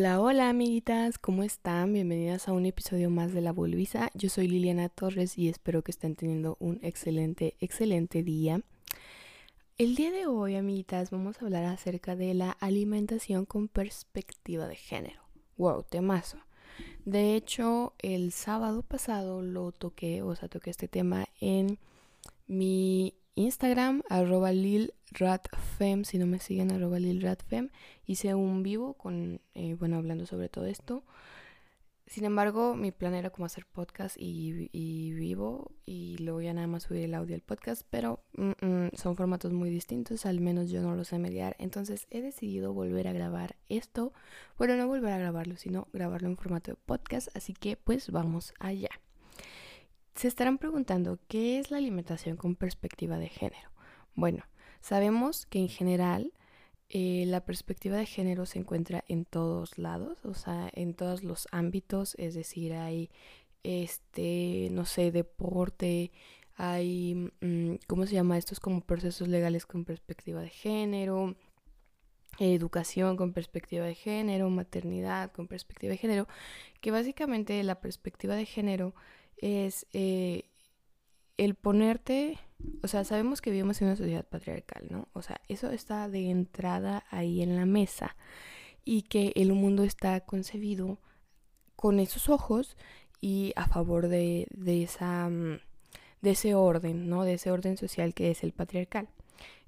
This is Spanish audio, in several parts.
Hola, hola amiguitas, ¿cómo están? Bienvenidas a un episodio más de La Bulbisa. Yo soy Liliana Torres y espero que estén teniendo un excelente, excelente día. El día de hoy, amiguitas, vamos a hablar acerca de la alimentación con perspectiva de género. Wow, temazo. De hecho, el sábado pasado lo toqué, o sea, toqué este tema en mi Instagram, arroba lilratfem, si no me siguen, arroba lilratfem. Hice un vivo con, eh, bueno, hablando sobre todo esto. Sin embargo, mi plan era como hacer podcast y, vivo y luego ya nada más subir el audio al podcast, pero mm, mm, son formatos muy distintos, al menos yo no los sé mediar. Entonces he decidido volver a grabar esto. Bueno, no volver a grabarlo, sino grabarlo en formato de podcast, así que pues vamos allá. Se estarán preguntando, ¿qué es la alimentación con perspectiva de género? Bueno, sabemos que en general eh, la perspectiva de género se encuentra en todos lados, o sea, en todos los ámbitos, es decir, hay, este, no sé, deporte, hay, mm, ¿cómo se llama? Estos como procesos legales con perspectiva de género, educación con perspectiva de género, maternidad con perspectiva de género, que básicamente la perspectiva de género es eh, el ponerte, o sea, sabemos que vivimos en una sociedad patriarcal, ¿no? O sea, eso está de entrada ahí en la mesa y que el mundo está concebido con esos ojos y a favor de, de, esa, mm, de ese orden, ¿no? De ese orden social que es el patriarcal.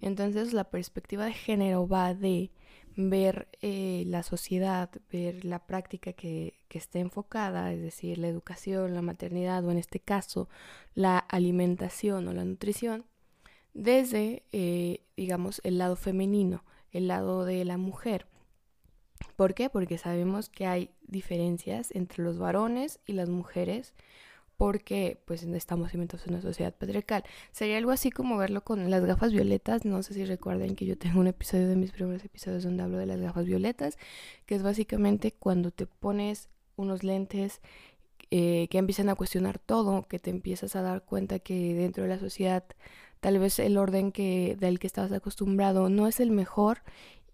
Entonces la perspectiva de género va de ver eh, la sociedad, ver la práctica que, que esté enfocada, es decir, la educación, la maternidad o en este caso la alimentación o la nutrición, desde, eh, digamos, el lado femenino, el lado de la mujer. ¿Por qué? Porque sabemos que hay diferencias entre los varones y las mujeres porque pues estamos inventados en una sociedad patriarcal. Sería algo así como verlo con las gafas violetas, no sé si recuerden que yo tengo un episodio de mis primeros episodios donde hablo de las gafas violetas, que es básicamente cuando te pones unos lentes eh, que empiezan a cuestionar todo, que te empiezas a dar cuenta que dentro de la sociedad tal vez el orden que del que estabas acostumbrado no es el mejor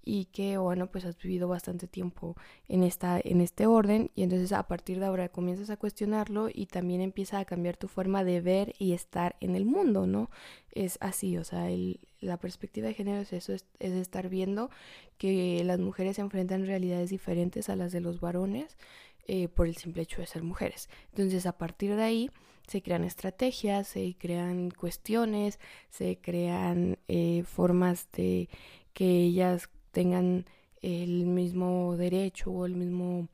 y que bueno pues has vivido bastante tiempo en esta en este orden y entonces a partir de ahora comienzas a cuestionarlo y también empieza a cambiar tu forma de ver y estar en el mundo no es así o sea el, la perspectiva de género es eso es, es estar viendo que las mujeres se enfrentan realidades diferentes a las de los varones eh, por el simple hecho de ser mujeres. Entonces a partir de ahí se crean estrategias, se crean cuestiones, se crean eh, formas de que ellas tengan el mismo derecho o el mismo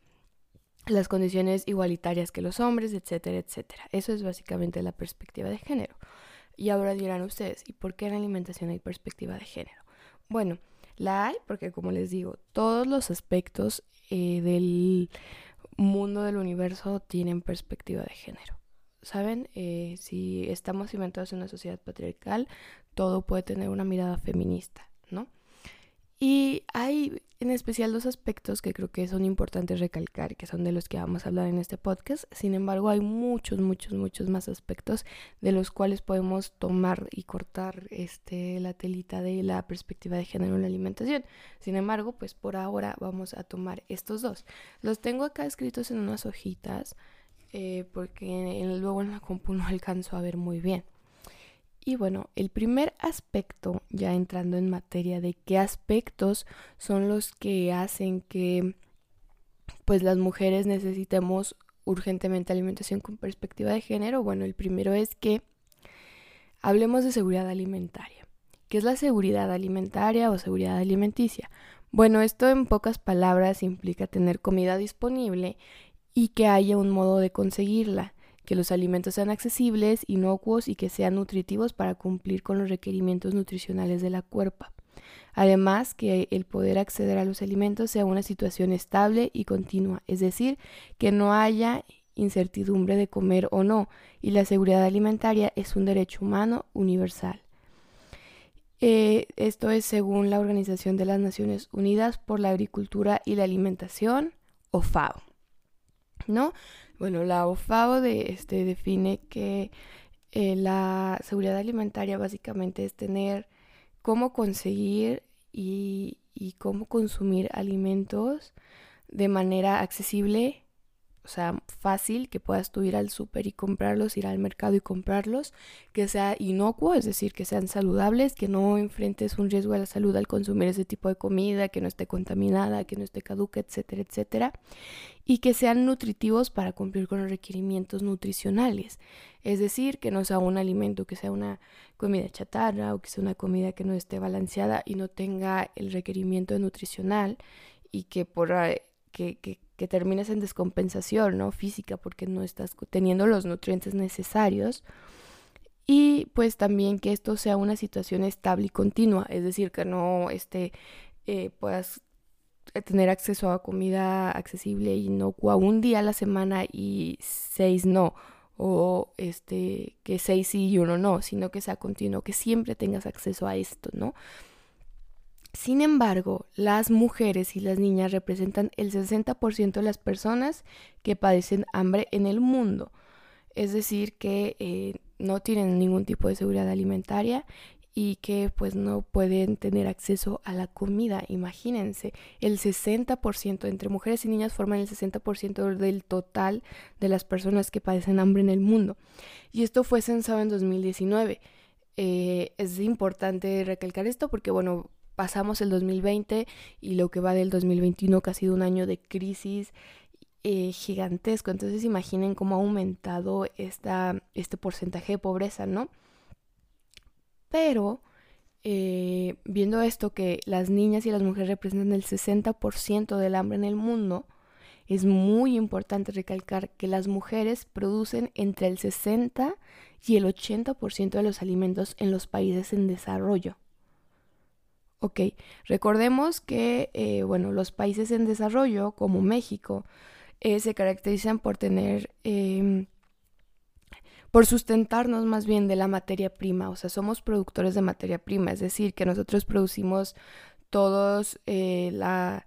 las condiciones igualitarias que los hombres, etcétera, etcétera. Eso es básicamente la perspectiva de género. Y ahora dirán ustedes, ¿y por qué en alimentación hay perspectiva de género? Bueno, la hay porque, como les digo, todos los aspectos eh, del mundo del universo tienen perspectiva de género. ¿Saben? Eh, si estamos inventados en una sociedad patriarcal, todo puede tener una mirada feminista, ¿no? Y hay en especial dos aspectos que creo que son importantes recalcar, que son de los que vamos a hablar en este podcast. Sin embargo, hay muchos, muchos, muchos más aspectos de los cuales podemos tomar y cortar este, la telita de la perspectiva de género en la alimentación. Sin embargo, pues por ahora vamos a tomar estos dos. Los tengo acá escritos en unas hojitas eh, porque luego en la compu no alcanzo a ver muy bien. Y bueno, el primer aspecto, ya entrando en materia de qué aspectos son los que hacen que pues las mujeres necesitemos urgentemente alimentación con perspectiva de género, bueno, el primero es que hablemos de seguridad alimentaria. ¿Qué es la seguridad alimentaria o seguridad alimenticia? Bueno, esto en pocas palabras implica tener comida disponible y que haya un modo de conseguirla que los alimentos sean accesibles, inocuos y que sean nutritivos para cumplir con los requerimientos nutricionales de la cuerpa. Además, que el poder acceder a los alimentos sea una situación estable y continua, es decir, que no haya incertidumbre de comer o no, y la seguridad alimentaria es un derecho humano universal. Eh, esto es según la Organización de las Naciones Unidas por la Agricultura y la Alimentación, o FAO. ¿No? Bueno, la OFAO de, este, define que eh, la seguridad alimentaria básicamente es tener cómo conseguir y, cómo consumir alimentos de manera accesible o sea, fácil, que puedas tú ir al súper y comprarlos, ir al mercado y comprarlos, que sea inocuo, es decir, que sean saludables, que no enfrentes un riesgo a la salud al consumir ese tipo de comida, que no esté contaminada, que no esté caduca, etcétera, etcétera, y que sean nutritivos para cumplir con los requerimientos nutricionales, es decir, que no sea un alimento que sea una comida chatarra o que sea una comida que no esté balanceada y no tenga el requerimiento nutricional y que por eh, que, que, termines en descompensación ¿no? física porque no estás teniendo los nutrientes necesarios. Y pues también que esto sea una situación estable y continua, es decir, que no este, eh, puedas tener acceso a comida accesible y no un día a la semana y seis no, o este, que seis sí y uno no, sino que sea continuo, que siempre tengas acceso a esto, ¿no? Sin embargo, las mujeres y las niñas representan el 60% de las personas que padecen hambre en el mundo. Es decir, que eh, no tienen ningún tipo de seguridad alimentaria y que pues no pueden tener acceso a la comida. Imagínense, el 60% entre mujeres y niñas forman el 60% del total de las personas que padecen hambre en el mundo. Y esto fue censado en 2019. Eh, es importante recalcar esto porque, bueno, pasamos el 2020 y lo que va del 2021 que ha sido un año de crisis eh, gigantesco. Entonces imaginen cómo ha aumentado esta, este porcentaje de pobreza, ¿no? Pero eh, viendo esto que las niñas y las mujeres representan el 60% del hambre en el mundo, es muy importante recalcar que las mujeres producen entre el 60 y el 80% de los alimentos en los países en desarrollo. Ok, recordemos que, eh, bueno, los países en desarrollo, como México, eh, se caracterizan por tener, em, por sustentarnos más bien de la materia prima, o sea, somos productores de materia prima, es decir, que nosotros producimos todos eh, la,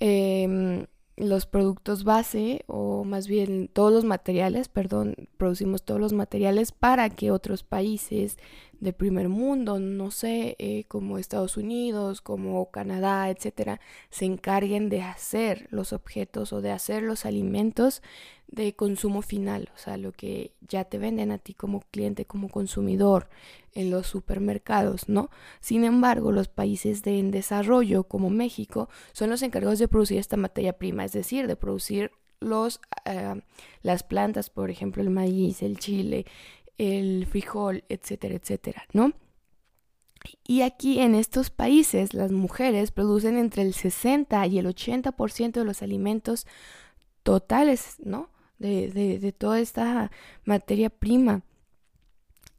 em, los productos base, o más bien todos los materiales, perdón, producimos todos los materiales para que otros países de primer mundo, no sé, eh, como Estados Unidos, como Canadá, etcétera, se encarguen de hacer los objetos o de hacer los alimentos de consumo final, o sea, lo que ya te venden a ti como cliente, como consumidor en los supermercados, ¿no? Sin embargo, los países de en desarrollo, como México, son los encargados de producir esta materia prima, es decir, de producir los, eh, las plantas, por ejemplo, el maíz, el chile, el frijol, etcétera, etcétera, ¿no? Y aquí en estos países las mujeres producen entre el 60 y el 80% de los alimentos totales, ¿no? De, de, toda esta materia prima.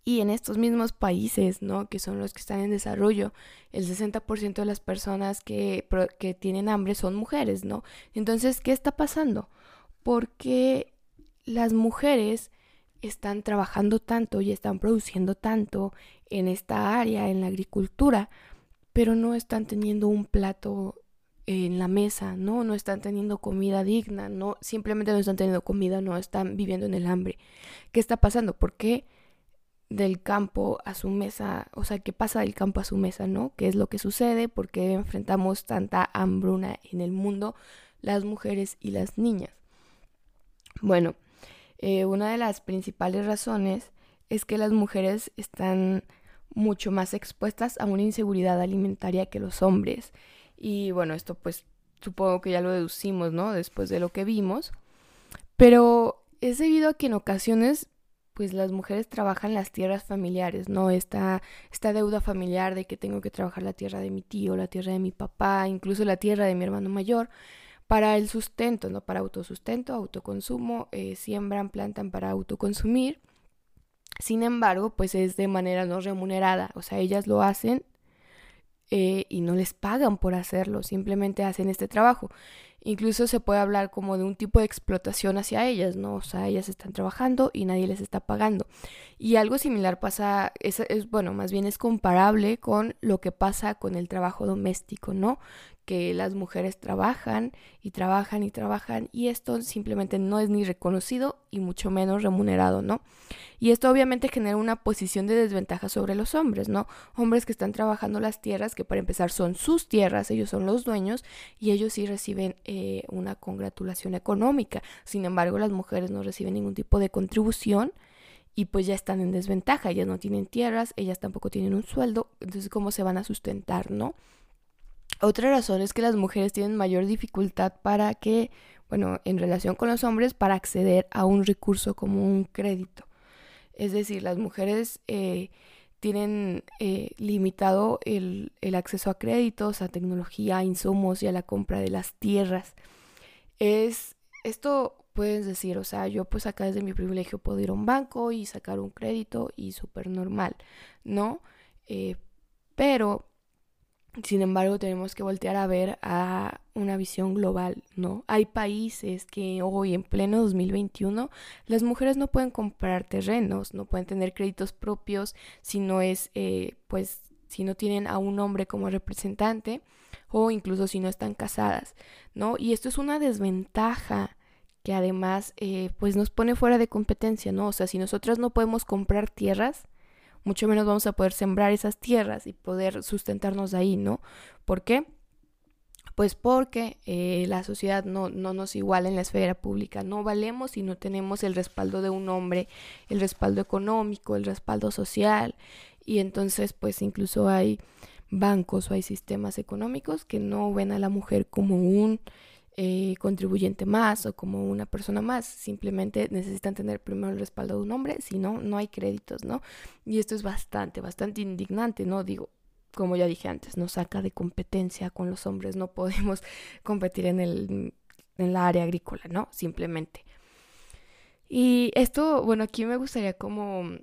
Y en estos mismos países, ¿no? Que son los que están en desarrollo, el 60% de las personas que, que tienen hambre son mujeres, ¿no? Entonces, ¿qué está pasando? Porque las mujeres están trabajando tanto y están produciendo tanto en esta área, en la agricultura, pero no están teniendo un plato en la mesa, ¿no? No están teniendo comida digna, no, simplemente no están teniendo comida, no están viviendo en el hambre. ¿Qué está pasando? ¿Por qué del campo a su mesa? O sea, ¿qué pasa del campo a su mesa, no? ¿Qué es lo que sucede? ¿Por qué enfrentamos tanta hambruna en el mundo las mujeres y las niñas? Bueno, eh, una de las principales razones es que las mujeres están mucho más expuestas a una inseguridad alimentaria que los hombres. Y bueno, esto pues supongo que ya lo deducimos, ¿no? Después de lo que vimos. Pero es debido a que en ocasiones pues las mujeres trabajan las tierras familiares, ¿no? Esta, esta deuda familiar de que tengo que trabajar la tierra de mi tío, la tierra de mi papá, incluso la tierra de mi hermano mayor, para el sustento, ¿no? Para autosustento, autoconsumo, eh, siembran, plantan para autoconsumir. Sin embargo, pues es de manera no remunerada, o sea, ellas lo hacen eh, y no les pagan por hacerlo, simplemente hacen este trabajo. Incluso se puede hablar como de un tipo de explotación hacia ellas, ¿no? O sea, ellas están trabajando y nadie les está pagando. Y algo similar pasa, es, es bueno, más bien es comparable con lo que pasa con el trabajo doméstico, ¿no? que las mujeres trabajan y trabajan y trabajan y esto simplemente no es ni reconocido y mucho menos remunerado, ¿no? Y esto obviamente genera una posición de desventaja sobre los hombres, ¿no? Hombres que están trabajando las tierras, que para empezar son sus tierras, ellos son los dueños y ellos sí reciben eh, una congratulación económica. Sin embargo, las mujeres no reciben ningún tipo de contribución y pues ya están en desventaja, ellas no tienen tierras, ellas tampoco tienen un sueldo, entonces ¿cómo se van a sustentar, no? Otra razón es que las mujeres tienen mayor dificultad para que, bueno, en relación con los hombres, para acceder a un recurso como un crédito. Es decir, las mujeres eh, tienen eh, limitado el, el, acceso a créditos, a tecnología, a insumos y a la compra de las tierras. Es, esto puedes decir, o sea, yo pues acá desde mi privilegio puedo ir a un banco y sacar un crédito y súper normal, ¿no? Eh, pero sin embargo, tenemos que voltear a ver a una visión global, ¿no? Hay países que hoy, en pleno 2021, las mujeres no pueden comprar terrenos, no pueden tener créditos propios si no es, eh, pues, si no tienen a un hombre como representante o incluso si no están casadas, ¿no? Y esto es una desventaja que además, eh, pues, nos pone fuera de competencia, ¿no? O sea, si nosotras no podemos comprar tierras, mucho menos vamos a poder sembrar esas tierras y poder sustentarnos ahí, ¿no? ¿Por qué? Pues porque eh, la sociedad no, no nos iguala en la esfera pública, no valemos si no tenemos el respaldo de un hombre, el respaldo económico, el respaldo social, y entonces pues incluso hay bancos o hay sistemas económicos que no ven a la mujer como un eh, contribuyente más o como una persona más. Simplemente necesitan tener primero el respaldo de un hombre, si no, no hay créditos, ¿no? Y esto es bastante, bastante indignante, ¿no? Digo, como ya dije antes, nos saca de competencia con los hombres, no podemos competir en el en área agrícola, ¿no? Simplemente. Y esto, bueno, aquí me gustaría como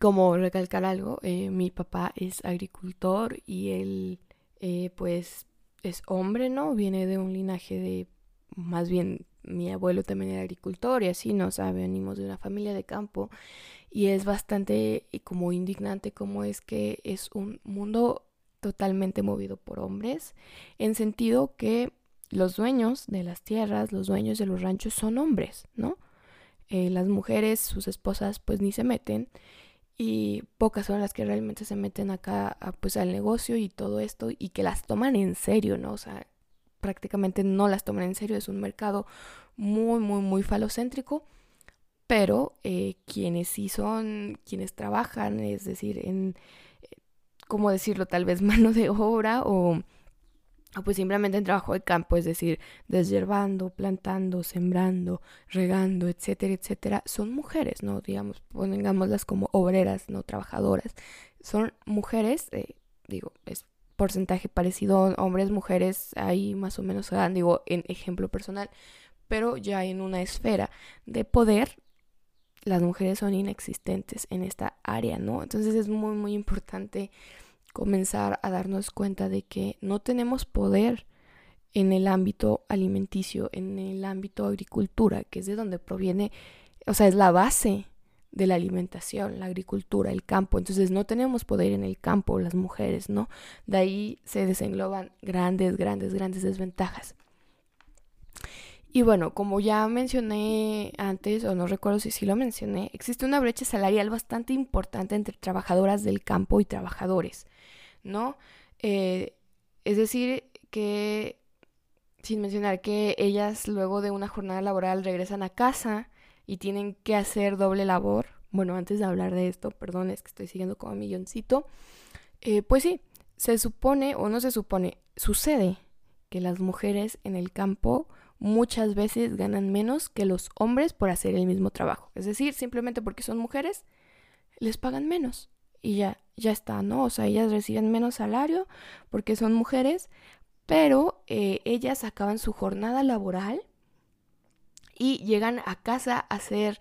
como recalcar algo, eh, mi papá es agricultor y él eh, pues es hombre, ¿no? Viene de un linaje de, más bien, mi abuelo también era agricultor y así, ¿no? O venimos de una familia de campo y es bastante eh, como indignante como es que es un mundo totalmente movido por hombres, en sentido que los dueños de las tierras, los dueños de los ranchos son hombres, ¿no? Eh, las mujeres, sus esposas, pues ni se meten y pocas son las que realmente se meten acá pues al negocio y todo esto y que las toman en serio, ¿no? O sea, prácticamente no las toman en serio, es un mercado muy, muy, muy falocéntrico, pero eh, quienes sí son, quienes trabajan, es decir, en, eh, ¿cómo decirlo? Tal vez mano de obra o o pues simplemente en trabajo de campo, es decir, deshiervando, plantando, sembrando, regando, etcétera, etcétera, son mujeres, ¿no? Digamos, pongámoslas como obreras, no trabajadoras. Son mujeres, eh, digo, es porcentaje parecido, hombres, mujeres, ahí más o menos se digo, en ejemplo personal, pero ya en una esfera de poder, las mujeres son inexistentes en esta área, ¿no? Entonces es muy, muy importante comenzar a darnos cuenta de que no tenemos poder en el ámbito alimenticio, en el ámbito agricultura, que es de donde proviene, o sea, es la base de la alimentación, la agricultura, el campo. Entonces no tenemos poder en el campo, las mujeres, ¿no? De ahí se desengloban grandes, grandes, grandes desventajas. Y bueno, como ya mencioné antes, o no recuerdo si sí lo mencioné, existe una brecha salarial bastante importante entre trabajadoras del campo y trabajadores, ¿no? Eh, es decir, que sin mencionar que ellas luego de una jornada laboral regresan a casa y tienen que hacer doble labor. Bueno, antes de hablar de esto, perdón, es que estoy siguiendo como milloncito. Eh, pues sí, se supone, o no se supone, sucede que las mujeres en el campo muchas veces ganan menos que los hombres por hacer el mismo trabajo. Es decir, simplemente porque son mujeres, les pagan menos y ya, ya está, ¿no? O sea, ellas reciben menos salario porque son mujeres, pero eh, ellas acaban su jornada laboral y llegan a casa a hacer,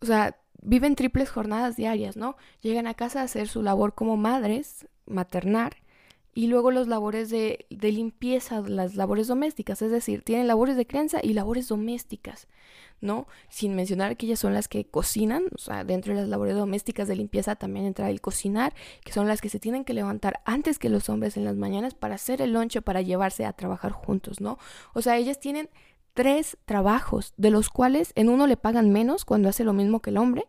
o sea, viven triples jornadas diarias, ¿no? Llegan a casa a hacer su labor como madres, maternar, y luego los labores de, de, limpieza, las labores domésticas, es decir, tienen labores de crianza y labores domésticas, ¿no? Sin mencionar que ellas son las que cocinan, o sea, dentro de las labores domésticas de limpieza también entra el cocinar, que son las que se tienen que levantar antes que los hombres en las mañanas para hacer el lonche, para llevarse a trabajar juntos, ¿no? O sea, ellas tienen tres trabajos, de los cuales en uno le pagan menos cuando hace lo mismo que el hombre,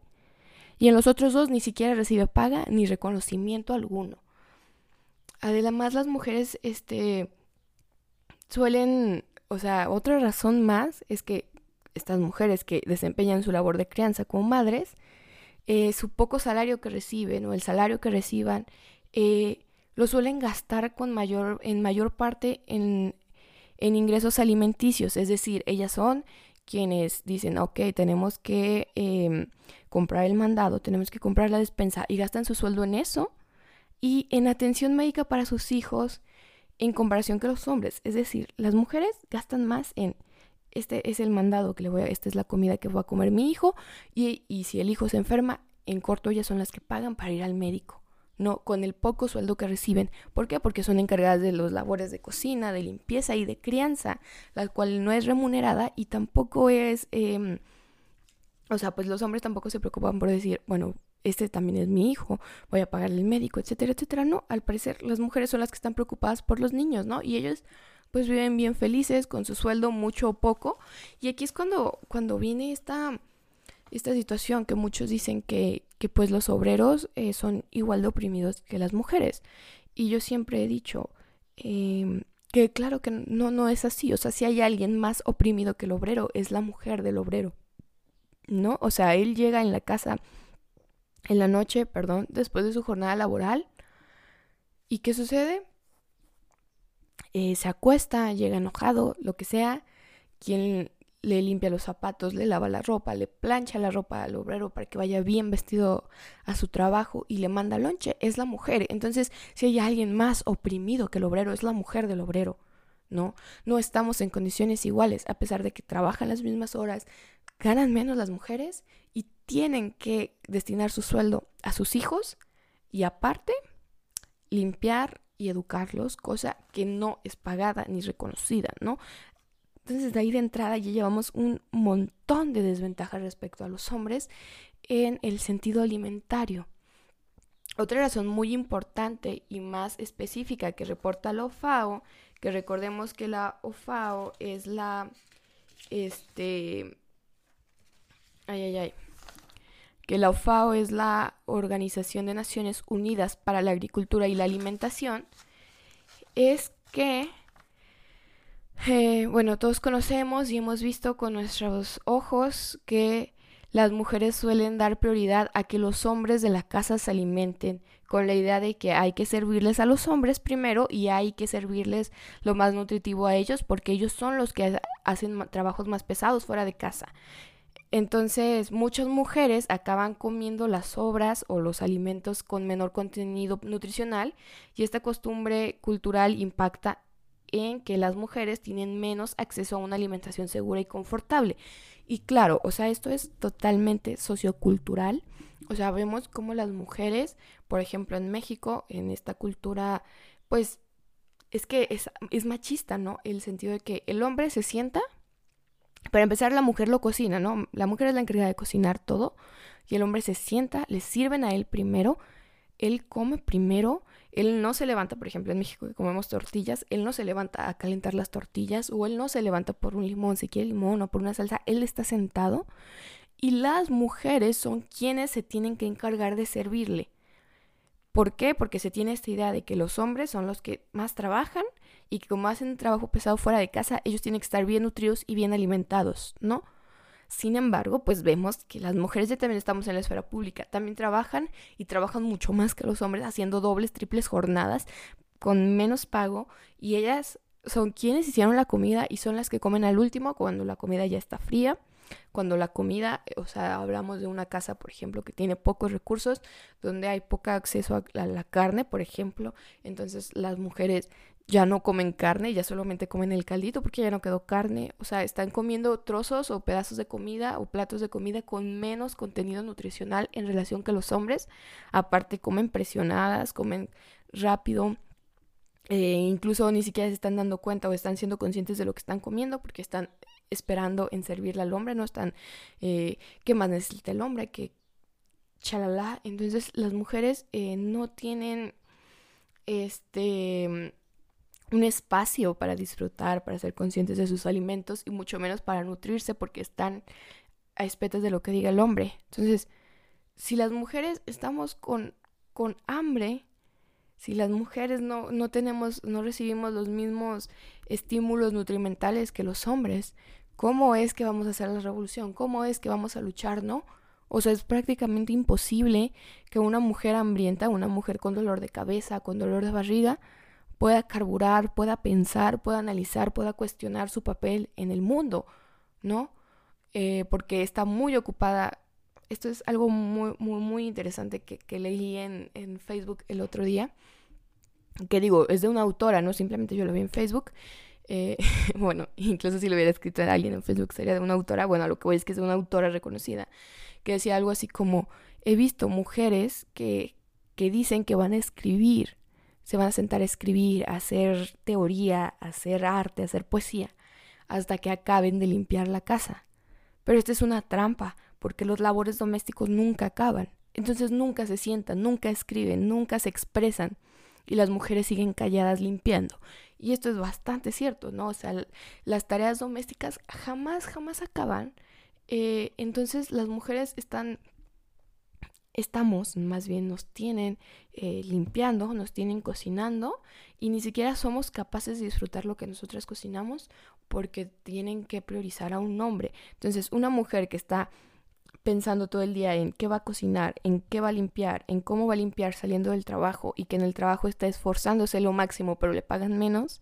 y en los otros dos ni siquiera recibe paga ni reconocimiento alguno. Además, las mujeres, este, suelen, o sea, otra razón más es que estas mujeres que desempeñan su labor de crianza como madres, eh, su poco salario que reciben o el salario que reciban, eh, lo suelen gastar con mayor, en mayor parte en, en ingresos alimenticios, es decir, ellas son quienes dicen, ok, tenemos que em, comprar el mandado, tenemos que comprar la despensa y gastan su sueldo en eso y en atención médica para sus hijos en comparación que los hombres. Es decir, las mujeres gastan más en este es el mandado que le voy a, esta es la comida que va a comer mi hijo y, y si el hijo se enferma, en corto ellas son las que pagan para ir al médico. No, con el poco sueldo que reciben. ¿Por qué? Porque son encargadas de las labores de cocina, de limpieza y de crianza, la cual no es remunerada y tampoco es... Eh, o sea, pues los hombres tampoco se preocupan por decir, bueno, este también es mi hijo, voy a pagarle el médico, etcétera, etcétera. No, al parecer las mujeres son las que están preocupadas por los niños, ¿no? Y ellos pues viven bien felices con su sueldo mucho o poco. Y aquí es cuando, cuando viene esta, esta situación que muchos dicen que, que pues los obreros eh, son igual de oprimidos que las mujeres. Y yo siempre he dicho eh, que claro que no, no es así. O sea, si hay alguien más oprimido que el obrero, es la mujer del obrero. ¿No? O sea, él llega en la casa en la noche, perdón, después de su jornada laboral. ¿Y qué sucede? Eh, se acuesta, llega enojado, lo que sea. Quien le limpia los zapatos, le lava la ropa, le plancha la ropa al obrero para que vaya bien vestido a su trabajo y le manda lonche, es la mujer. Entonces, si hay alguien más oprimido que el obrero, es la mujer del obrero. ¿no? No estamos en condiciones iguales, a pesar de que trabajan las mismas horas, ganan menos las mujeres y tienen que destinar su sueldo a sus hijos y aparte limpiar y educarlos, cosa que no es pagada ni reconocida, ¿no? Entonces de ahí de entrada ya llevamos un montón de desventajas respecto a los hombres en el sentido alimentario. Otra razón muy importante y más específica que reporta la OFAO, que recordemos que la OFAO es la, este, ay, ay, ay, que la OFAO es la Organización de Naciones Unidas para la Agricultura y la Alimentación, es que, eh, bueno, todos conocemos y hemos visto con nuestros ojos que las mujeres suelen dar prioridad a que los hombres de la casa se alimenten, con la idea de que hay que servirles a los hombres primero y hay que servirles lo más nutritivo a ellos porque ellos son los que hacen trabajos más pesados fuera de casa. Entonces, muchas mujeres acaban comiendo las sobras o los alimentos con menor contenido nutricional y esta costumbre cultural impacta en que las mujeres tienen menos acceso a una alimentación segura y confortable. Y claro, o sea, esto es totalmente sociocultural. O sea, vemos cómo las mujeres, por ejemplo, en México, en esta cultura, pues es que es machista, ¿no? El sentido de que el hombre se sienta para empezar, la mujer lo cocina, ¿no? La mujer es la encargada de cocinar todo y el hombre se sienta, le sirven a él primero, él come primero, él no se levanta, por ejemplo, en México que comemos tortillas, él no se levanta a calentar las tortillas o él no se levanta por un limón, si quiere limón o por una salsa, él está sentado y las mujeres son quienes se tienen que encargar de servirle. ¿Por qué? Porque se tiene esta idea de que los hombres son los que más trabajan y que como hacen trabajo pesado fuera de casa, ellos tienen que estar bien nutridos y bien alimentados, ¿no? Sin embargo, pues vemos que las mujeres ya también estamos en la esfera pública, también trabajan y trabajan mucho más que los hombres, haciendo dobles, triples jornadas con menos pago y ellas son quienes hicieron la comida y son las que comen al último cuando la comida ya está fría cuando la comida, o sea, hablamos de una casa, por ejemplo, que tiene pocos recursos, donde hay poco acceso a la, carne, por ejemplo, entonces las mujeres ya no comen carne, ya solamente comen el caldito porque ya no quedó carne, o sea, están comiendo trozos o pedazos de comida o platos de comida con menos contenido nutricional en relación que los hombres, aparte comen presionadas, comen rápido, Eh, incluso ni siquiera se están dando cuenta o están siendo conscientes de lo que están comiendo porque están esperando en servirle al hombre, no están, eh, ¿qué más necesita el hombre? Que chalala. Entonces las mujeres eh, no tienen este un espacio para disfrutar, para ser conscientes de sus alimentos y mucho menos para nutrirse porque están a espetas de lo que diga el hombre. Entonces, si las mujeres estamos con, con hambre, si las mujeres no, no tenemos, no recibimos los mismos estímulos nutrimentales que los hombres, ¿cómo es que vamos a hacer la revolución? ¿Cómo es que vamos a luchar, no? O sea, es prácticamente imposible que una mujer hambrienta, una mujer con dolor de cabeza, con dolor de barriga, pueda carburar, pueda pensar, pueda analizar, pueda cuestionar su papel en el mundo, ¿no? Eh, porque está muy ocupada. Esto es algo muy, muy, muy interesante que, leí en, Facebook el otro día. Que digo, es de una autora, no simplemente yo lo vi en Facebook. Eh, bueno, incluso si lo hubiera escrito a alguien en Facebook sería de una autora. Bueno, lo que voy es que es de una autora reconocida. Que decía algo así como: He visto mujeres que, que dicen que van a escribir se van a sentar a escribir, a hacer teoría, a hacer arte, a hacer poesía, hasta que acaben de limpiar la casa. Pero esta es una trampa, porque los labores domésticos nunca acaban. Entonces nunca se sientan, nunca escriben, nunca se expresan. Y las mujeres siguen calladas limpiando. Y esto es bastante cierto, ¿no? O sea, las tareas domésticas jamás, jamás acaban. Eh, entonces las mujeres están estamos, más bien nos tienen eh, limpiando, nos tienen cocinando y ni siquiera somos capaces de disfrutar lo que nosotras cocinamos porque tienen que priorizar a un hombre. Entonces, una mujer que está pensando todo el día en qué va a cocinar, en qué va a limpiar, en cómo va a limpiar saliendo del trabajo y que en el trabajo está esforzándose lo máximo pero le pagan menos,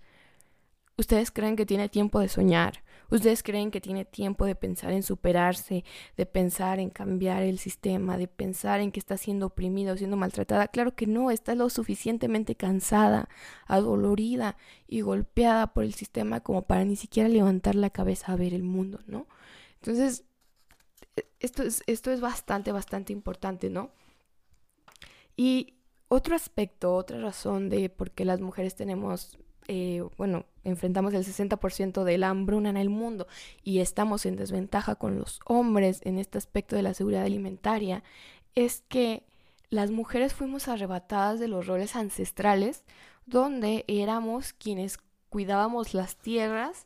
¿ustedes creen que tiene tiempo de soñar? ¿Ustedes creen que tiene tiempo de pensar en superarse, de pensar en cambiar el sistema, de pensar en que está siendo oprimida o siendo maltratada? Claro que no, está lo suficientemente cansada, adolorida y golpeada por el sistema como para ni siquiera levantar la cabeza a ver el mundo, ¿no? Entonces, e, esto es, esto es bastante, bastante importante, ¿no? Y otro aspecto, otra razón de por qué las mujeres tenemos eh, bueno, enfrentamos el 60% de la hambruna en el mundo y estamos en desventaja con los hombres en este aspecto de la seguridad alimentaria, es que las mujeres fuimos arrebatadas de los roles ancestrales donde éramos quienes cuidábamos las tierras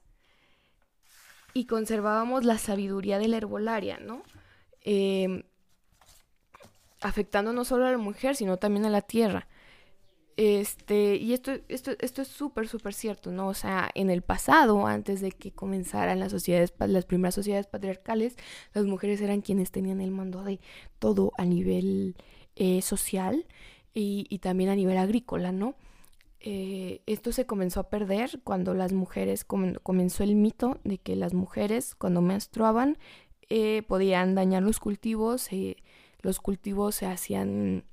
y conservábamos la sabiduría de la herbolaria, ¿no? Em, afectando no solo a la mujer, sino también a la tierra. Este, y esto, esto, esto es súper, súper cierto, ¿no? O sea, en el pasado, antes de que comenzaran las sociedades, las primeras sociedades patriarcales, las mujeres eran quienes tenían el mando de todo a nivel eh, social y, también a nivel agrícola, ¿no? Eh, esto se comenzó a perder cuando las mujeres, comenzó el mito de que las mujeres cuando menstruaban eh, podían dañar los cultivos, los cultivos se hacían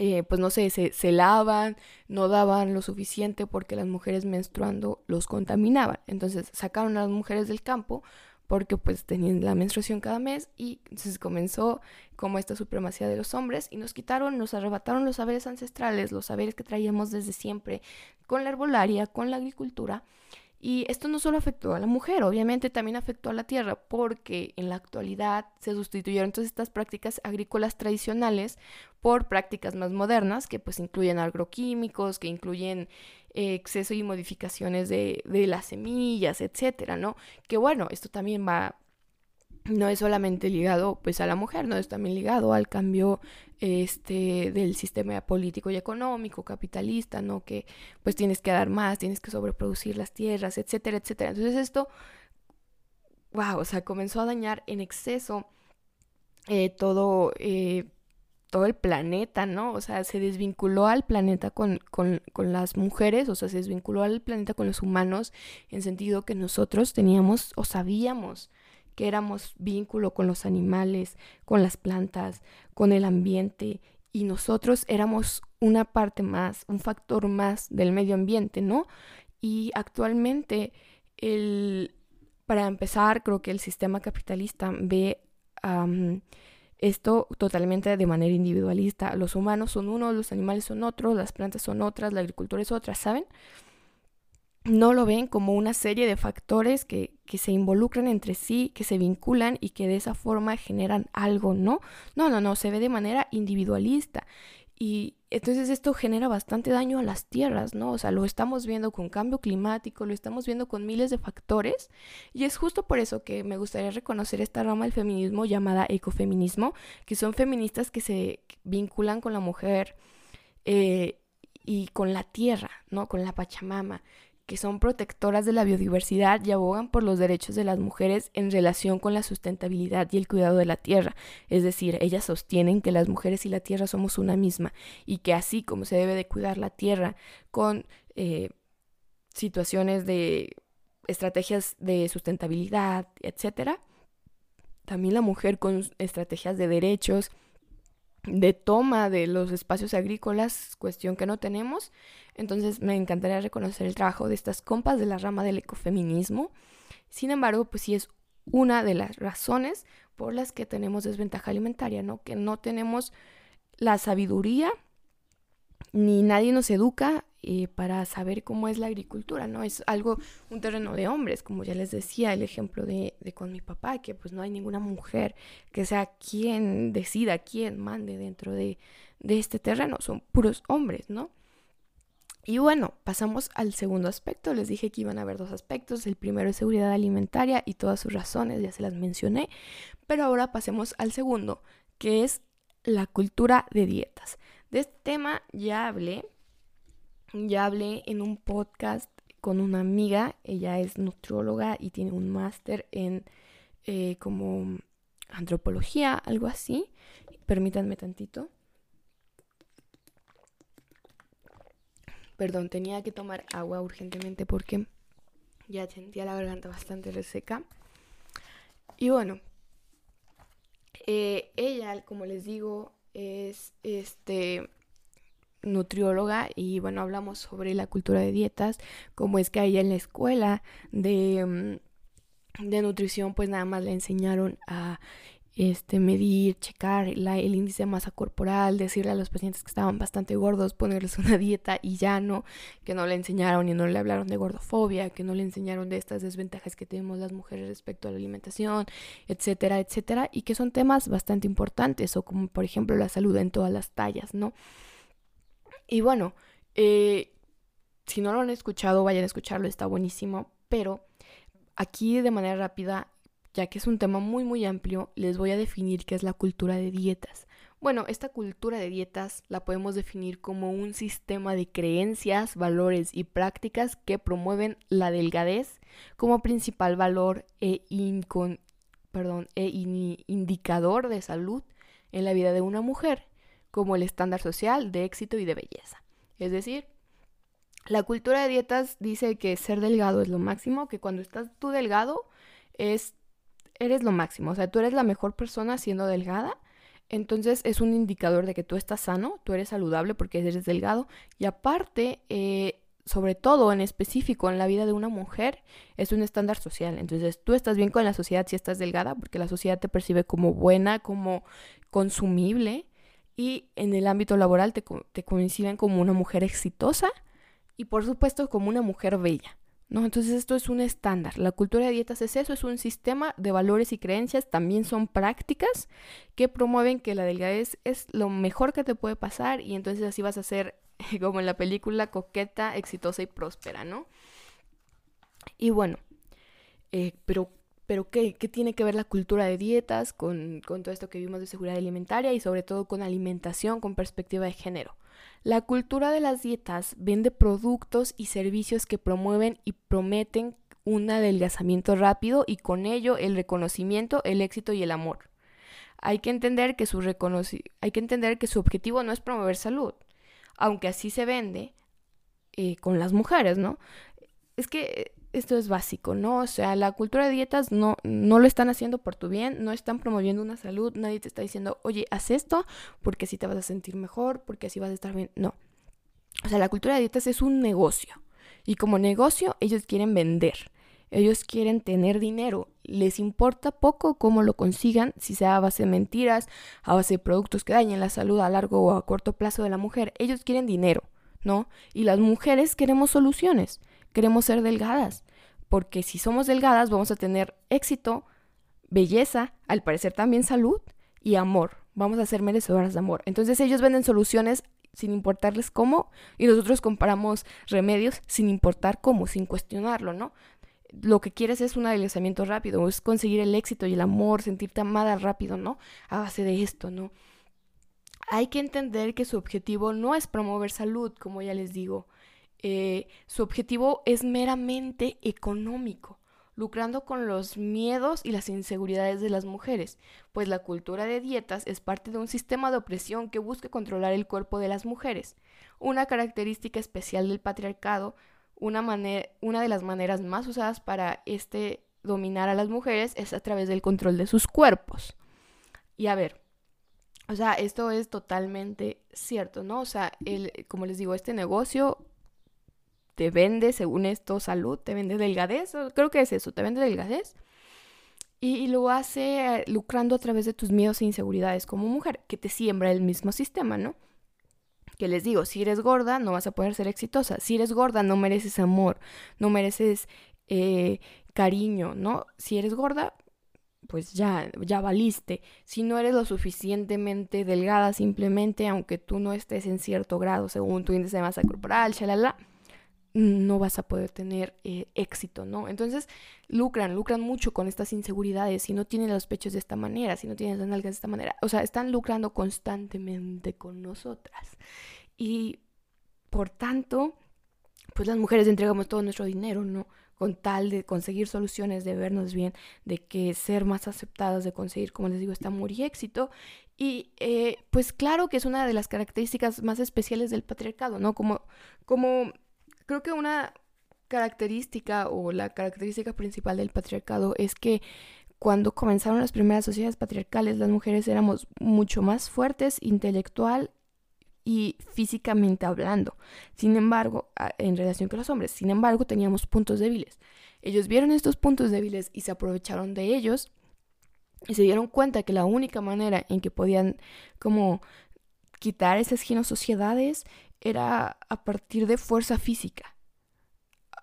eh, pues no sé, se, se lavan, no daban lo suficiente porque las mujeres menstruando los contaminaban. Entonces sacaron a las mujeres del campo porque pues tenían la menstruación cada mes y entonces comenzó como esta supremacía de los hombres y nos quitaron, nos arrebataron los saberes ancestrales, los saberes que traíamos desde siempre con la herbolaria, con la agricultura y esto no solo afectó a la mujer, obviamente también afectó a la tierra, porque en la actualidad se sustituyeron todas estas prácticas agrícolas tradicionales por prácticas más modernas, que pues incluyen agroquímicos, que incluyen eh, exceso y modificaciones de, de las semillas, etcétera, ¿no? Que bueno, esto también va no es solamente ligado pues a la mujer, no es también ligado al cambio este del sistema político y económico capitalista, ¿no? Que pues tienes que dar más, tienes que sobreproducir las tierras, etcétera, etcétera. Entonces esto wow, o sea, comenzó a dañar en exceso eh, todo eh, todo el planeta, ¿no? O sea, se desvinculó al planeta con, con, con, las mujeres, o sea, se desvinculó al planeta con los humanos, en sentido que nosotros teníamos o sabíamos que éramos vínculo con los animales, con las plantas, con el ambiente y nosotros éramos una parte más, un factor más del medio ambiente, ¿no? Y actualmente, el, para empezar, creo que el sistema capitalista ve esto totalmente de manera individualista. Los humanos son uno, los animales son otros, las plantas son otras, la agricultura es otra, ¿saben? No lo ven como una serie de factores que, que se involucran entre sí, que se vinculan y que de esa forma generan algo, ¿no? No, no, no, se ve de manera individualista. Y entonces esto genera bastante daño a las tierras, ¿no? O sea, lo estamos viendo con cambio climático, lo estamos viendo con miles de factores. Y es justo por eso que me gustaría reconocer esta rama del feminismo llamada ecofeminismo, que son feministas que se vinculan con la mujer eh, y con la tierra, ¿no? Con la Pachamama, que son protectoras de la biodiversidad y abogan por los derechos de las mujeres en relación con la sustentabilidad y el cuidado de la tierra. Es decir, ellas sostienen que las mujeres y la tierra somos una misma y que así como se debe de cuidar la tierra con eh, situaciones de estrategias de sustentabilidad, etcétera, también la mujer con estrategias de derechos, de toma de los espacios agrícolas, cuestión que no tenemos. Entonces me encantaría reconocer el trabajo de estas compas de la rama del ecofeminismo. Sin embargo, pues sí es una de las razones por las que tenemos desventaja alimentaria, ¿no? Que no tenemos la sabiduría ni nadie nos educa eh, para saber cómo es la agricultura, ¿no? Es algo, un terreno de hombres, como ya les decía, el ejemplo de, de, con mi papá, que pues no hay ninguna mujer que sea quien decida, quien mande dentro de, de este terreno, son puros hombres, ¿no? Y bueno, pasamos al segundo aspecto. Les dije que iban a haber dos aspectos. El primero es seguridad alimentaria y todas sus razones, ya se las mencioné. Pero ahora pasemos al segundo, que es la cultura de dietas. De este tema ya hablé, ya hablé en un podcast con una amiga, ella es nutrióloga y tiene un máster en eh, como antropología, algo así. Permítanme tantito. Perdón, tenía que tomar agua urgentemente porque ya sentía la garganta bastante reseca. Y bueno, eh, ella, como les digo, es este nutrióloga y bueno, hablamos sobre la cultura de dietas, como es que a ella en la escuela de, mm, de nutrición pues nada más le enseñaron a este, medir, checar el índice de masa corporal, decirle a los pacientes que estaban bastante gordos, ponerles una dieta y ya no, que no le enseñaron y no le hablaron de gordofobia, que no le enseñaron de estas desventajas que tenemos las mujeres respecto a la alimentación, etcétera, etcétera, y que son temas bastante importantes, o como por ejemplo la salud en todas las tallas, ¿no? Y bueno, eh, si no lo han escuchado, vayan a escucharlo, está buenísimo, pero aquí de manera rápida ya que es un tema muy muy amplio, les voy a definir qué es la cultura de dietas. Bueno, esta cultura de dietas la podemos definir como un sistema de creencias, valores y prácticas que promueven la delgadez como principal valor e, e indicador de salud en la vida de una mujer, como el estándar social de éxito y de belleza. Es decir, la cultura de dietas dice que ser delgado es lo máximo, que cuando estás tú delgado es eres lo máximo, o sea, tú eres la mejor persona siendo delgada, entonces es un indicador de que tú estás sano, tú eres saludable porque eres delgado y aparte, eh, sobre todo en específico en la vida de una mujer, es un estándar social. Entonces tú estás bien con la sociedad si estás delgada porque la sociedad te percibe como buena, como consumible y en el ámbito laboral te, te coinciden como una mujer exitosa y por supuesto como una mujer bella. ¿no? Entonces esto es un estándar. La cultura de dietas es eso, es un sistema de valores y creencias, también son prácticas que promueven que la delgadez es lo mejor que te puede pasar y entonces así vas a ser como en la película coqueta, exitosa y próspera, ¿no? Y bueno, eh, pero, pero ¿qué, ¿qué, tiene que ver la cultura de dietas con, con todo esto que vimos de seguridad alimentaria y sobre todo con alimentación con perspectiva de género? La cultura de las dietas vende productos y servicios que promueven y prometen un adelgazamiento rápido y con ello el reconocimiento, el éxito y el amor. Hay que entender que su, hay que entender que su objetivo no es promover salud, aunque así se vende eh, con las mujeres, ¿no? Es que esto es básico, ¿no? O sea, la cultura de dietas no, no lo están haciendo por tu bien, no están promoviendo una salud, nadie te está diciendo, oye, haz esto porque así te vas a sentir mejor, porque así vas a estar bien. No. O sea, la cultura de dietas es un negocio. Y como negocio, ellos quieren vender. Ellos quieren tener dinero. Les importa poco cómo lo consigan, si sea a base de mentiras, a base de productos que dañen la salud a largo o a corto plazo de la mujer. Ellos quieren dinero, ¿no? Y las mujeres queremos soluciones. Queremos ser delgadas. Porque si somos delgadas vamos a tener éxito, belleza, al parecer también salud y amor. Vamos a ser merecedoras de amor. Entonces ellos venden soluciones sin importarles cómo y nosotros comparamos remedios sin importar cómo, sin cuestionarlo, ¿no? Lo que quieres es un adelgazamiento rápido, es conseguir el éxito y el amor, sentirte amada rápido, ¿no? A base de esto, ¿no? Hay que entender que su objetivo no es promover salud, como ya les digo. Eh, su objetivo es meramente económico lucrando con los miedos y las inseguridades de las mujeres, pues la cultura de dietas es parte de un sistema de opresión que busca controlar el cuerpo de las mujeres. Una característica especial del patriarcado, una, una de las maneras más usadas para este dominar a las mujeres es a través del control de sus cuerpos. Y a ver, o sea, esto es totalmente cierto, ¿no? O sea, el, como les digo, este negocio te vende, según esto, salud, te vende delgadez, creo que es eso, te vende delgadez. Y, lo hace eh, lucrando a través de tus miedos e inseguridades como mujer, que te siembra el mismo sistema, ¿no? Que les digo, si eres gorda, no vas a poder ser exitosa. Si eres gorda, no mereces amor, no mereces eh, cariño, ¿no? Si eres gorda, pues ya, ya valiste. Si no eres lo suficientemente delgada, simplemente, aunque tú no estés en cierto grado según tu índice de masa corporal, shalala, no vas a poder tener eh, éxito, ¿no? Entonces, lucran, lucran mucho con estas inseguridades, si no tienen los pechos de esta manera, si no tienen las nalgas de esta manera, o sea, están lucrando constantemente con nosotras. Y por tanto, pues las mujeres entregamos todo nuestro dinero, ¿no? Con tal de conseguir soluciones, de vernos bien, de que ser más aceptadas, de conseguir, como les digo, este amor y éxito. Y eh, pues claro que es una de las características más especiales del patriarcado, ¿no? Como, como Creo que una característica o la característica principal del patriarcado es que cuando comenzaron las primeras sociedades patriarcales, las mujeres éramos mucho más fuertes intelectual y físicamente hablando. Sin embargo, en relación con los hombres, sin embargo, teníamos puntos débiles. Ellos vieron estos puntos débiles y se aprovecharon de ellos y se dieron cuenta que la única manera en que podían como quitar esas sociedades era a partir de fuerza física.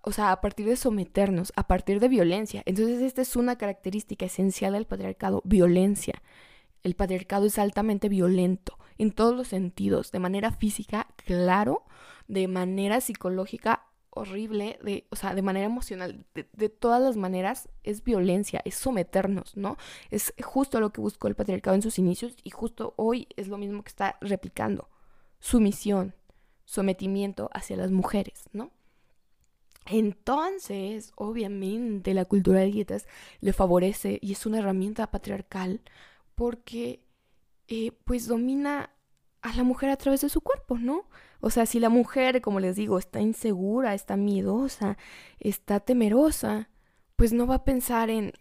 O sea, a partir de someternos, a partir de violencia. Entonces, esta es una característica esencial del patriarcado, violencia. El patriarcado es altamente violento en todos los sentidos, de manera física, claro, de manera psicológica, horrible, de, o sea, de manera emocional, de, de, todas las maneras es violencia, es someternos, ¿no? Es justo lo que buscó el patriarcado en sus inicios y justo hoy es lo mismo que está replicando. Sumisión, sometimiento hacia las mujeres, ¿no? Entonces, obviamente, la cultura de dietas le favorece y es una herramienta patriarcal porque, eh, pues, domina a la mujer a través de su cuerpo, ¿no? O sea, si la mujer, como les digo, está insegura, está miedosa, está temerosa, pues no va a pensar en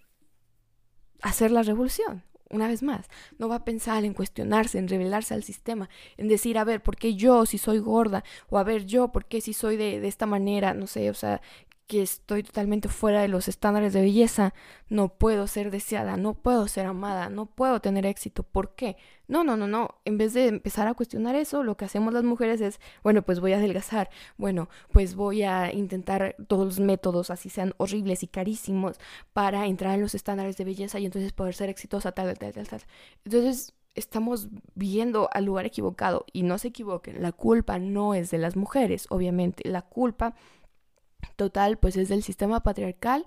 hacer la revolución, una vez más, no va a pensar en cuestionarse, en rebelarse al sistema, en decir, a ver, ¿por qué yo si soy gorda? O a ver, yo, ¿por qué si soy de, de esta manera? No sé, o sea, que estoy totalmente fuera de los estándares de belleza, no puedo ser deseada, no puedo ser amada, no puedo tener éxito. ¿Por qué? No, no, no, no. En vez de empezar a cuestionar eso, lo que hacemos las mujeres es, bueno, pues voy a adelgazar, bueno, pues voy a intentar todos los métodos, así sean horribles y carísimos, para entrar en los estándares de belleza y entonces poder ser exitosa, tal, tal, tal, tal. Entonces, estamos viendo al lugar equivocado y no se equivoquen, la culpa no es de las mujeres, obviamente, la culpa total pues es del sistema patriarcal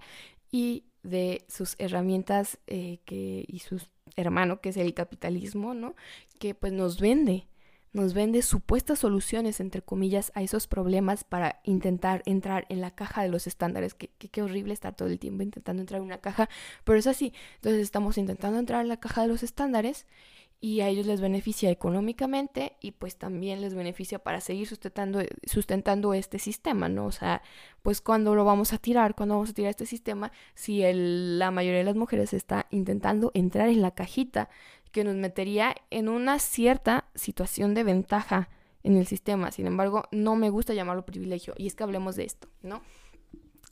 y de sus herramientas eh, que, y su hermano que es el capitalismo, ¿no? Que pues nos vende, nos vende supuestas soluciones, entre comillas, a esos problemas para intentar entrar en la caja de los estándares. Que, qué horrible estar todo el tiempo intentando entrar en una caja, pero es así. Entonces estamos intentando entrar en la caja de los estándares y a ellos les beneficia económicamente y pues también les beneficia para seguir sustentando, sustentando este sistema, ¿no? O sea, pues cuando lo vamos a tirar, cuando vamos a tirar este sistema, si el, la mayoría de las mujeres está intentando entrar en la cajita que nos metería en una cierta situación de ventaja en el sistema, sin embargo, no me gusta llamarlo privilegio y es que hablemos de esto, ¿no?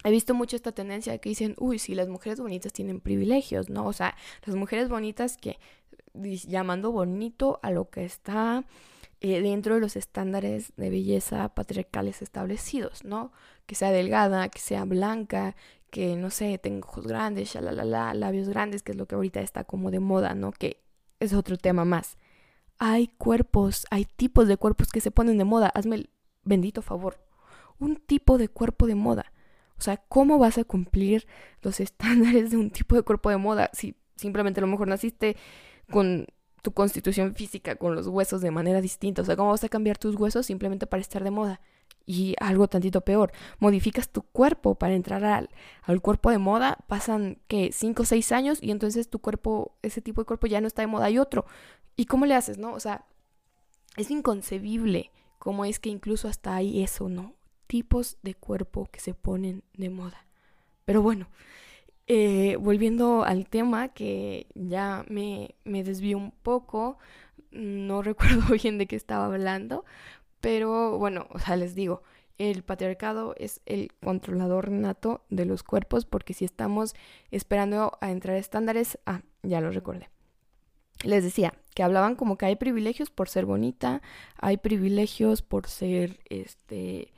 he visto mucho esta tendencia que dicen, uy, si las mujeres bonitas tienen privilegios, ¿no? O sea, las mujeres bonitas que, llamando bonito a lo que está eh, dentro de los estándares de belleza patriarcales establecidos, ¿no? Que sea delgada, que sea blanca, que no sé, tenga ojos grandes, la labios grandes, que es lo que ahorita está como de moda, ¿no? Que es otro tema más. Hay cuerpos, hay tipos de cuerpos que se ponen de moda. Hazme el bendito favor. Un tipo de cuerpo de moda. O sea, ¿cómo vas a cumplir los estándares de un tipo de cuerpo de moda si simplemente a lo mejor naciste con tu constitución física, con los huesos de manera distinta? O sea, ¿cómo vas a cambiar tus huesos simplemente para estar de moda? Y algo tantito peor, modificas tu cuerpo para entrar al, al cuerpo de moda, pasan que 5 o 6 años y entonces tu cuerpo, ese tipo de cuerpo ya no está de moda, hay otro. ¿Y cómo le haces, no? O sea, es inconcebible cómo es que incluso hasta hay eso, ¿no? tipos de cuerpo que se ponen de moda. Pero bueno, eh, volviendo al tema que ya me, me desvió un poco, no recuerdo bien de qué estaba hablando, pero bueno, o sea, les digo, el patriarcado es el controlador nato de los cuerpos porque si estamos esperando a entrar a estándares, ah, ya lo recordé. Les decía que hablaban como que hay privilegios por ser bonita, hay privilegios por ser este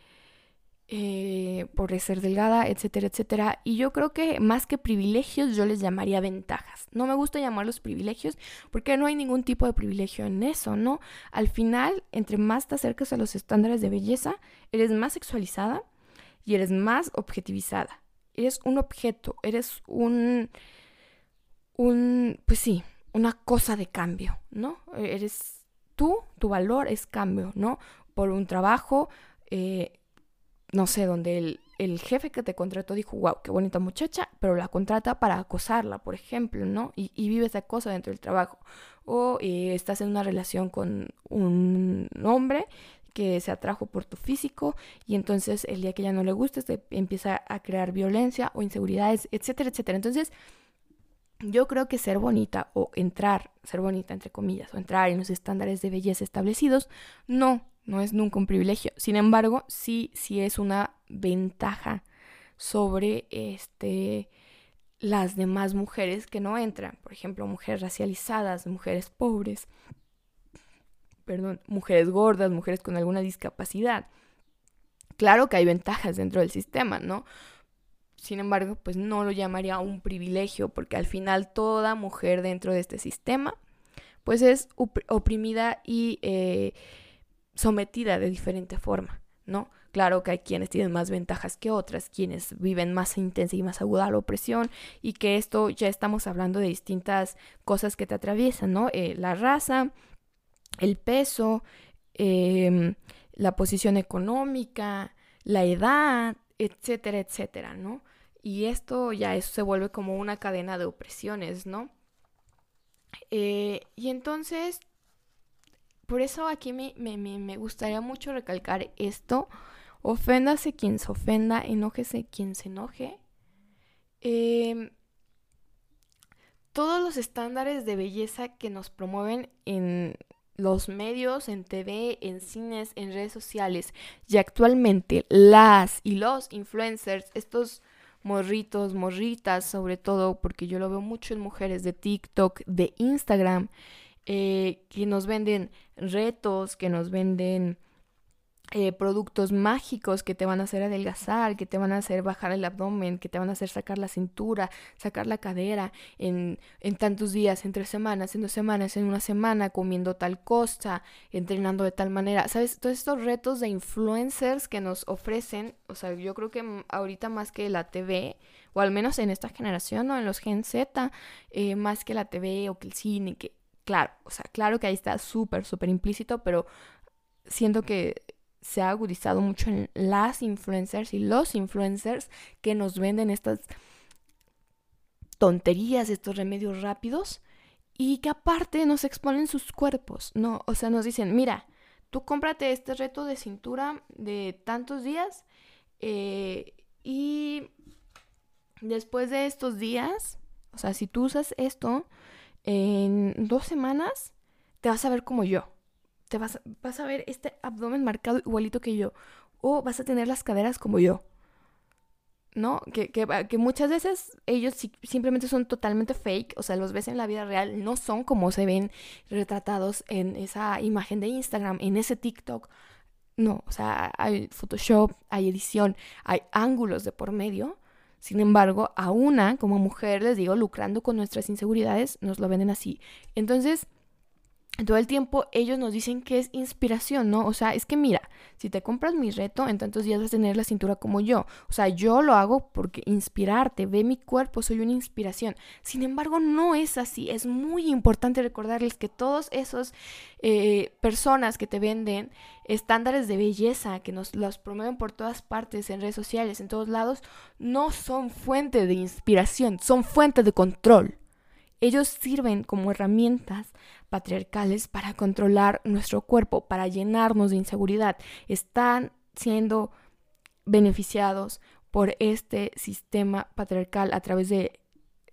eh, por ser delgada, etcétera, etcétera. Y yo creo que más que privilegios, yo les llamaría ventajas. No me gusta llamarlos privilegios porque no hay ningún tipo de privilegio en eso, ¿no? Al final, entre más te acercas a los estándares de belleza, eres más sexualizada y eres más objetivizada. Eres un objeto, eres un, un, pues sí, una cosa de cambio, ¿no? Eres tú, tu valor es cambio, ¿no? Por un trabajo, eh, no sé, donde el, el, jefe que te contrató dijo, wow, qué bonita muchacha, pero la contrata para acosarla, por ejemplo, ¿no? Y, y vive esa cosa dentro del trabajo. O eh, estás en una relación con un hombre que se atrajo por tu físico y entonces el día que ya no le gusta te empieza a crear violencia o inseguridades, etcétera, etcétera. Entonces, yo creo que ser bonita o entrar, ser bonita entre comillas, o entrar en los estándares de belleza establecidos, no no es nunca un privilegio. Sin embargo, sí, sí es una ventaja sobre este las demás mujeres que no entran. Por ejemplo, mujeres racializadas, mujeres pobres, perdón, mujeres gordas, mujeres con alguna discapacidad. Claro que hay ventajas dentro del sistema, ¿no? Sin embargo, pues no lo llamaría un privilegio, porque al final toda mujer dentro de este sistema, pues es oprimida y eh, sometida de diferente forma, ¿no? Claro que hay quienes tienen más ventajas que otras, quienes viven más intensa y más aguda la opresión y que esto ya estamos hablando de distintas cosas que te atraviesan, ¿no? Eh, la raza, el peso, em, la posición económica, la edad, etcétera, etcétera, ¿no? Y esto ya eso se vuelve como una cadena de opresiones, ¿no? Eh, y entonces por eso aquí me, me, gustaría mucho recalcar esto. Oféndase quien se ofenda, enójese quien se enoje. Em, todos los estándares de belleza que nos promueven en los medios, en TV, en cines, en redes sociales y actualmente las y los influencers, estos morritos, morritas sobre todo, porque yo lo veo mucho en mujeres de TikTok, de Instagram, eh, que nos venden retos, que nos venden eh, productos mágicos que te van a hacer adelgazar, que te van a hacer bajar el abdomen, que te van a hacer sacar la cintura, sacar la cadera en, en tantos días, en tres semanas, en dos semanas, en una semana, comiendo tal cosa, entrenando de tal manera. ¿Sabes? Todos estos retos de influencers que nos ofrecen, o sea, yo creo que ahorita más que la TV, o al menos en esta generación, o en los Gen Z, eh, más que la TV o que el cine, que Claro, o sea, claro que ahí está súper, súper implícito, pero siento que se ha agudizado mucho en las influencers y los influencers que nos venden estas tonterías, estos remedios rápidos y que aparte nos exponen sus cuerpos, ¿no? O sea, nos dicen, mira, tú cómprate este reto de cintura de tantos días eh, y después de estos días, o sea, si tú usas esto, en dos semanas te vas a ver como yo. Te vas, vas a ver este abdomen marcado igualito que yo. O vas a tener las caderas como yo. ¿no? Que, que, muchas veces ellos simplemente son totalmente fake, o sea, los ves en la vida real, no son como se ven retratados en esa imagen de Instagram, en ese TikTok. No, o sea, hay Photoshop, hay edición, hay ángulos de por medio. Sin embargo, a una, como mujer, les digo, lucrando con nuestras inseguridades, nos lo venden así. Entonces, todo el tiempo ellos nos dicen que es inspiración, ¿no? O sea, es que mira, si te compras mi reto, en tantos días vas a tener la cintura como yo. O sea, yo lo hago porque inspirarte, ve mi cuerpo, soy una inspiración. Sin embargo, no es así. Es muy importante recordarles que todos esos eh, personas que te venden estándares de belleza, que nos los promueven por todas partes, en redes sociales, en todos lados, no son fuente de inspiración, son fuente de control. Ellos sirven como herramientas patriarcales para controlar nuestro cuerpo, para llenarnos de inseguridad. Están siendo beneficiados por este sistema patriarcal a través de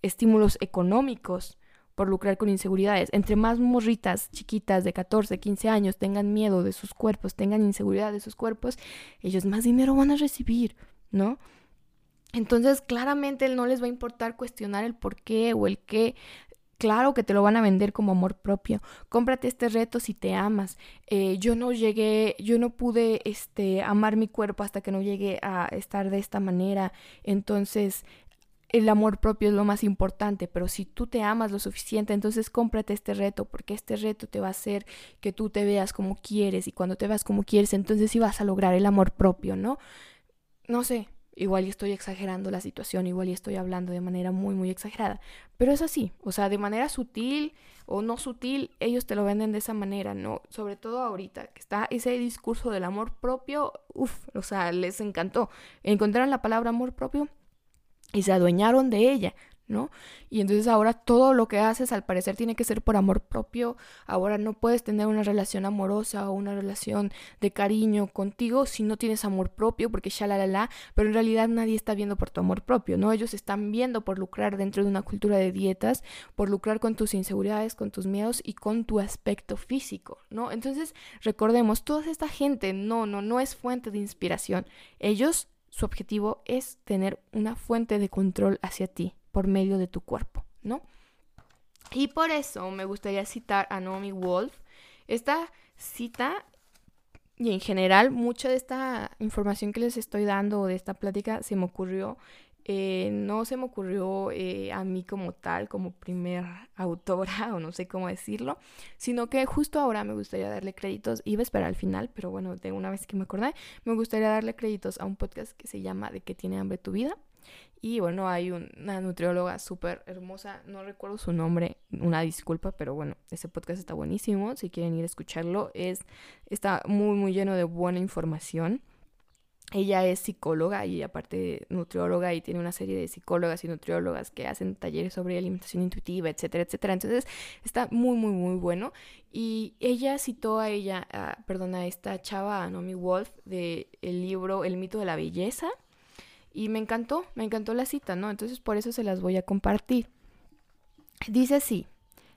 estímulos económicos por lucrar con inseguridades. Entre más morritas chiquitas de 14, 15 años tengan miedo de sus cuerpos, tengan inseguridad de sus cuerpos, ellos más dinero van a recibir, ¿no? Entonces, claramente no les va a importar cuestionar el por qué o el qué. Claro que te lo van a vender como amor propio. Cómprate este reto si te amas. Eh, yo no llegué, yo no pude este, amar mi cuerpo hasta que no llegué a estar de esta manera. Entonces, el amor propio es lo más importante, pero si tú te amas lo suficiente, entonces cómprate este reto, porque este reto te va a hacer que tú te veas como quieres y cuando te veas como quieres, entonces sí vas a lograr el amor propio, ¿no? No sé, Igual y estoy exagerando la situación, igual y estoy hablando de manera muy, muy exagerada. Pero es así, o sea, de manera sutil o no sutil, ellos te lo venden de esa manera, ¿no? Sobre todo ahorita, que está ese discurso del amor propio, uff, o sea, les encantó. Encontraron la palabra amor propio y se adueñaron de ella. ¿No? Y entonces ahora todo lo que haces al parecer tiene que ser por amor propio, ahora no puedes tener una relación amorosa o una relación de cariño contigo si no tienes amor propio, porque ya la la la, pero en realidad nadie está viendo por tu amor propio, ¿no? Ellos están viendo por lucrar dentro de una cultura de dietas, por lucrar con tus inseguridades, con tus miedos y con tu aspecto físico, ¿no? Entonces, recordemos, toda esta gente no, no, no es fuente de inspiración. Ellos, su objetivo es tener una fuente de control hacia ti por medio de tu cuerpo, ¿no? Y por eso me gustaría citar a Naomi Wolf. Esta cita y en general mucha de esta información que les estoy dando o de esta plática se me ocurrió, eh, no se me ocurrió eh, a mí como tal, como primer autora o no sé cómo decirlo, sino que justo ahora me gustaría darle créditos, iba a esperar al final, pero bueno, de una vez que me acordé, me gustaría darle créditos a un podcast que se llama De qué tiene hambre tu vida. Y bueno, hay una nutrióloga súper hermosa, no recuerdo su nombre, una disculpa, pero bueno, ese podcast está buenísimo, si quieren ir a escucharlo, es, está muy, muy lleno de buena información. Ella es psicóloga y aparte nutrióloga y tiene una serie de psicólogas y nutriólogas que hacen talleres sobre alimentación intuitiva, etcétera, etcétera. Entonces está muy, muy, muy bueno. Y ella citó a ella, perdón, a esta chava, a Naomi Wolf, del el libro El mito de la belleza y me encantó, me encantó la cita, ¿no? Entonces por eso se las voy a compartir. Dice así,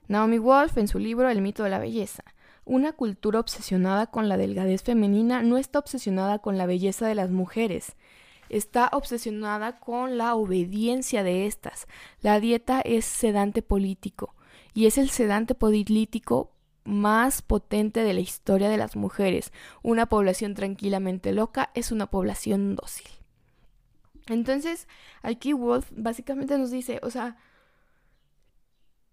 Naomi Wolf en su libro El mito de la belleza. Una cultura obsesionada con la delgadez femenina no está obsesionada con la belleza de las mujeres, está obsesionada con la obediencia de estas. La dieta es sedante político y es el sedante político más potente de la historia de las mujeres. Una población tranquilamente loca es una población dócil. Entonces, aquí Wolf básicamente nos dice, o sea,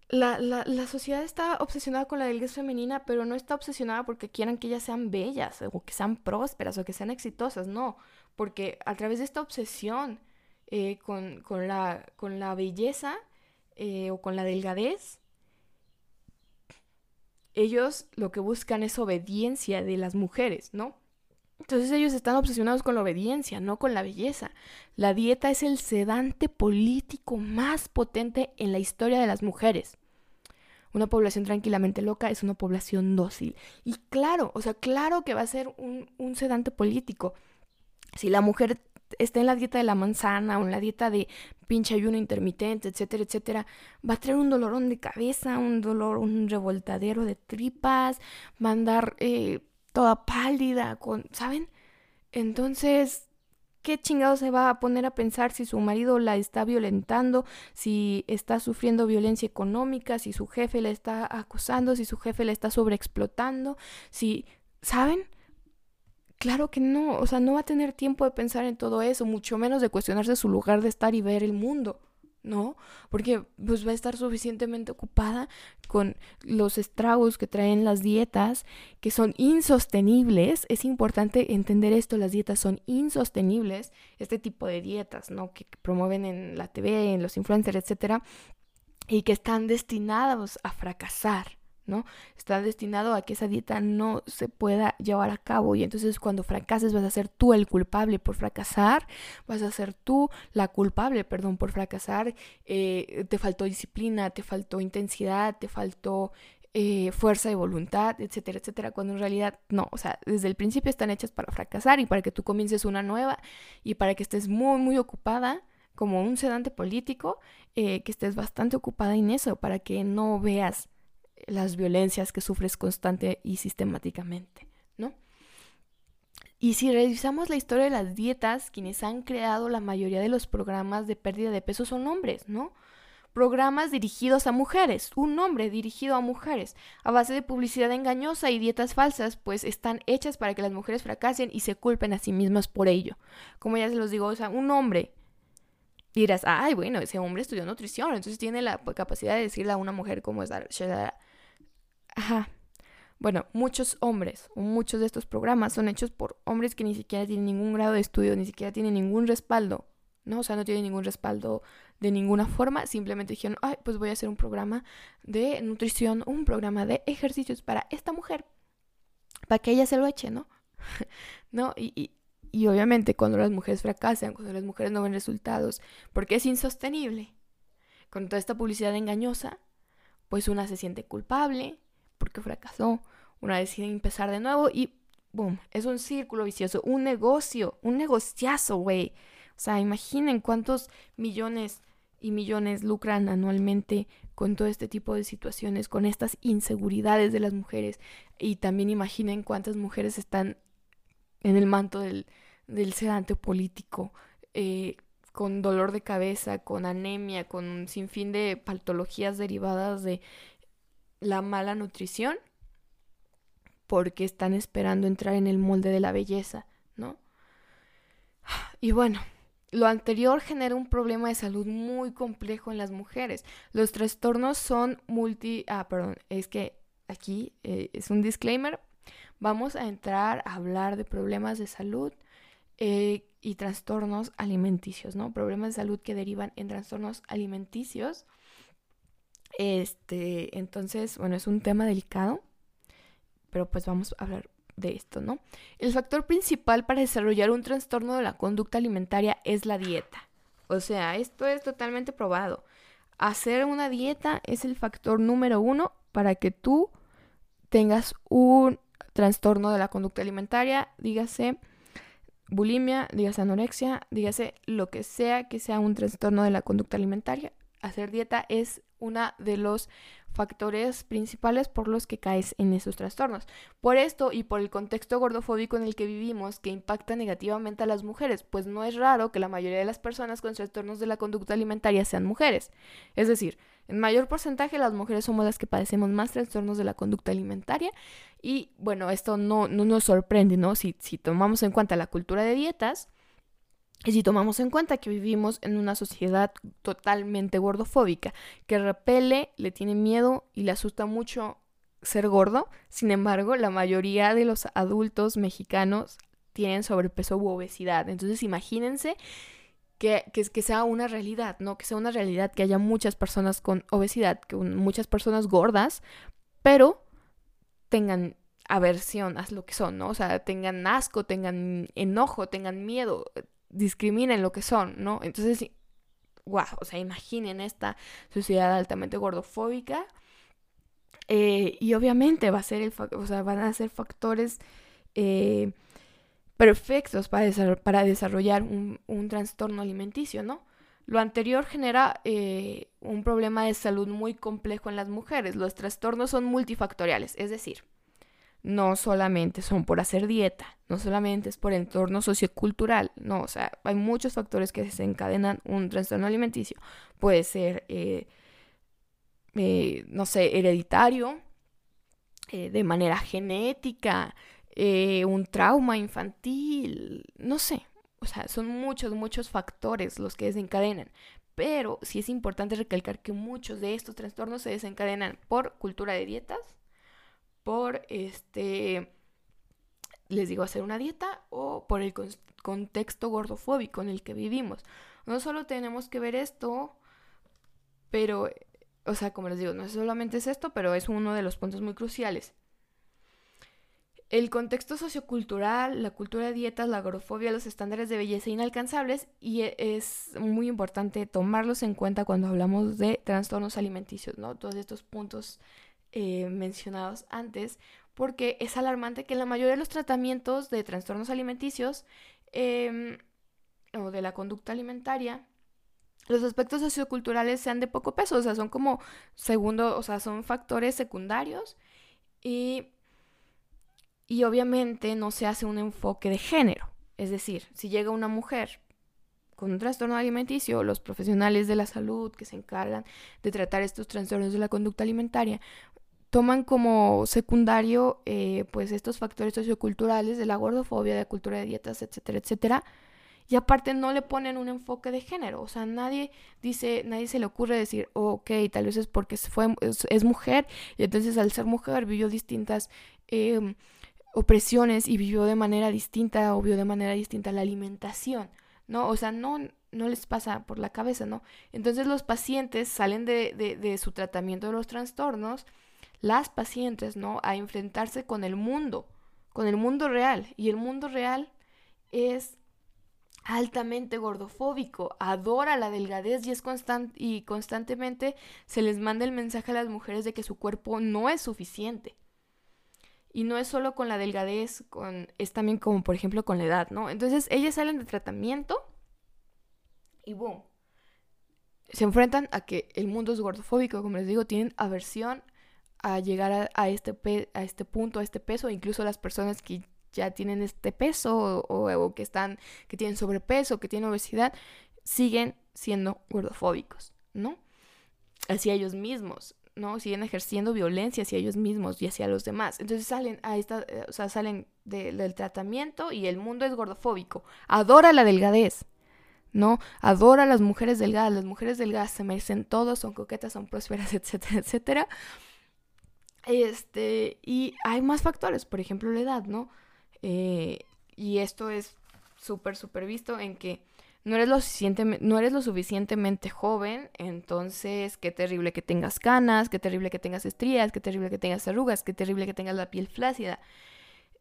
la, la, sociedad está obsesionada con la delgadez femenina, pero no está obsesionada porque quieran que ellas sean bellas, o que sean prósperas, o que sean exitosas, no, porque a través de esta obsesión eh, con, con, la, con la belleza eh, o con la delgadez, ellos lo que buscan es obediencia de las mujeres, ¿no? Entonces ellos están obsesionados con la obediencia, no con la belleza. La dieta es el sedante político más potente en la historia de las mujeres. Una población tranquilamente loca es una población dócil. Y claro, o sea, claro que va a ser un, un sedante político. Si la mujer está en la dieta de la manzana o en la dieta de pinche ayuno intermitente, etcétera, etcétera, va a traer un dolorón de cabeza, un dolor, un revoltadero de tripas, va a andar... Eh, toda pálida, con, ¿saben? Entonces, qué chingado se va a poner a pensar si su marido la está violentando, si está sufriendo violencia económica, si su jefe la está acosando, si su jefe la está sobreexplotando, si, ¿saben? Claro que no, o sea, no va a tener tiempo de pensar en todo eso, mucho menos de cuestionarse su lugar de estar y ver el mundo. ¿No? Porque pues va a estar suficientemente ocupada con los estragos que traen las dietas, que son insostenibles. Es importante entender esto, las dietas son insostenibles, este tipo de dietas, ¿no? Que promueven en la TV, en los influencers, etcétera, y que están destinados a fracasar. ¿No? Está destinado a que esa dieta no se pueda llevar a cabo y entonces cuando fracases vas a ser tú el culpable por fracasar, vas a ser tú la culpable, perdón, por fracasar, eh, te faltó disciplina, te faltó intensidad, te faltó eh, fuerza de voluntad, etcétera, etcétera, cuando en realidad no, o sea, desde el principio están hechas para fracasar y para que tú comiences una nueva y para que estés muy, muy ocupada como un sedante político, eh, que estés bastante ocupada en eso, para que no veas las violencias que sufres constante y sistemáticamente, ¿no? Y si revisamos la historia de las dietas, quienes han creado la mayoría de los programas de pérdida de peso son hombres, ¿no? Programas dirigidos a mujeres, un nombre dirigido a mujeres, a base de publicidad engañosa y dietas falsas, pues están hechas para que las mujeres fracasen y se culpen a sí mismas por ello. Como ya se los digo, o sea, un hombre dirás, ay, bueno, ese hombre estudió nutrición, entonces tiene la capacidad de decirle a una mujer cómo es Ajá. Bueno, muchos hombres, o muchos de estos programas son hechos por hombres que ni siquiera tienen ningún grado de estudio, ni siquiera tienen ningún respaldo, ¿no? O sea, no tienen ningún respaldo de ninguna forma, simplemente dijeron, ay, pues voy a hacer un programa de nutrición, un programa de ejercicios para esta mujer, para que ella se lo eche, ¿no? ¿No? Y, y, y obviamente cuando las mujeres fracasan, cuando las mujeres no ven resultados, porque es insostenible, con toda esta publicidad engañosa, pues una se siente culpable, porque fracasó. Una decide empezar de nuevo y boom, es un círculo vicioso, un negocio, un negociazo, güey. O sea, imaginen cuántos millones y millones lucran anualmente con todo este tipo de situaciones, con estas inseguridades de las mujeres. Y también imaginen cuántas mujeres están en el manto del, sedante político, eh, con dolor de cabeza, con anemia, con un sinfín de patologías derivadas de la mala nutrición porque están esperando entrar en el molde de la belleza, ¿no? Y bueno, lo anterior genera un problema de salud muy complejo en las mujeres. Los trastornos son multi... Ah, perdón, es que aquí eh, es un disclaimer. Vamos a entrar a hablar de problemas de salud eh, y trastornos alimenticios, ¿no? Problemas de salud que derivan en trastornos alimenticios este, entonces, bueno, es un tema delicado, pero pues vamos a hablar de esto, ¿no? El factor principal para desarrollar un trastorno de la conducta alimentaria es la dieta. O sea, esto es totalmente probado. Hacer una dieta es el factor número uno para que tú tengas un trastorno de la conducta alimentaria, dígase bulimia, dígase anorexia, dígase lo que sea que sea un trastorno de la conducta alimentaria. Hacer dieta es uno de los factores principales por los que caes en esos trastornos. Por esto y por el contexto gordofóbico en el que vivimos que impacta negativamente a las mujeres, pues no es raro que la mayoría de las personas con trastornos de la conducta alimentaria sean mujeres. Es decir, en mayor porcentaje las mujeres somos las que padecemos más trastornos de la conducta alimentaria y bueno, esto no, no nos sorprende, ¿no? Si tomamos en cuenta la cultura de dietas, y si tomamos en cuenta que vivimos en una sociedad totalmente gordofóbica, que repele, le tiene miedo y le asusta mucho ser gordo, sin embargo, la mayoría de los adultos mexicanos tienen sobrepeso u obesidad. Entonces, imagínense que, que, sea una realidad, ¿no? Que sea una realidad que haya muchas personas con obesidad, que muchas personas gordas, pero tengan aversión a lo que son, ¿no? O sea, tengan asco, tengan enojo, tengan miedo, discriminen lo que son, ¿no? Entonces, wow, o sea, imaginen esta sociedad altamente gordofóbica. Eh, y obviamente va a ser o sea, van a ser factores eh, perfectos para, desarrollar un, un, trastorno alimenticio, ¿no? Lo anterior genera eh, un problema de salud muy complejo en las mujeres. Los trastornos son multifactoriales, es decir, no solamente son por hacer dieta, no solamente es por entorno sociocultural, no, o sea, hay muchos factores que desencadenan un trastorno alimenticio. Puede ser, eh, eh, no sé, hereditario, eh, de manera genética, un trauma infantil, no sé, o sea, son muchos, muchos factores los que desencadenan. Pero sí es importante recalcar que muchos de estos trastornos se desencadenan por cultura de dietas, por este, les digo, hacer una dieta o por el contexto gordofóbico en el que vivimos. No solo tenemos que ver esto, pero, o sea, como les digo, no solamente es esto, pero es uno de los puntos muy cruciales. El contexto sociocultural, la cultura de dietas, la agorofobia, los estándares de belleza inalcanzables y e, es muy importante tomarlos en cuenta cuando hablamos de trastornos alimenticios, ¿no? Todos estos puntos eh, mencionados antes, porque es alarmante que la mayoría de los tratamientos de trastornos alimenticios em, o de la conducta alimentaria los aspectos socioculturales sean de poco peso, o sea, son como segundo, o sea, son factores secundarios y y obviamente no se hace un enfoque de género. Es decir, si llega una mujer con un trastorno alimenticio, los profesionales de la salud que se encargan de tratar estos trastornos de la conducta alimentaria toman como secundario eh, pues estos factores socioculturales de la gordofobia, de la cultura de dietas, etcétera, etcétera. Y aparte no le ponen un enfoque de género, o sea, nadie dice, nadie se le ocurre decir, ok, tal vez es porque fue, es, mujer y entonces al ser mujer vivió distintas em, opresiones y vivió de manera distinta o vio de manera distinta la alimentación, ¿no? O sea, no, no les pasa por la cabeza, ¿no? Entonces los pacientes salen de, de, su tratamiento de los trastornos, las pacientes, ¿no? A enfrentarse con el mundo, con el mundo real. Y el mundo real es altamente gordofóbico, adora la delgadez y es y constantemente se les manda el mensaje a las mujeres de que su cuerpo no es suficiente. Y no es solo con la delgadez, con, es también como por ejemplo con la edad, ¿no? Entonces ellas salen de tratamiento y boom. Se enfrentan a que el mundo es gordofóbico, como les digo, tienen aversión a llegar a, este, a este punto, a este peso, incluso las personas que ya tienen este peso o, que están, que tienen sobrepeso, que tienen obesidad, siguen siendo gordofóbicos, ¿no? Hacia ellos mismos. ¿no? Siguen ejerciendo violencia hacia ellos mismos y hacia los demás. Entonces salen a esta, eh, o sea, salen del tratamiento y el mundo es gordofóbico. Adora la delgadez, ¿no? Adora las mujeres delgadas. Las mujeres delgadas se merecen todo, son coquetas, son prósperas, etcétera, etcétera. Este, y hay más factores, por ejemplo, la edad, ¿no? Eh, y esto es súper, súper visto en que no eres, lo no eres lo suficientemente joven, entonces qué terrible que tengas canas, qué terrible que tengas estrías, qué terrible que tengas arrugas, qué terrible que tengas la piel flácida.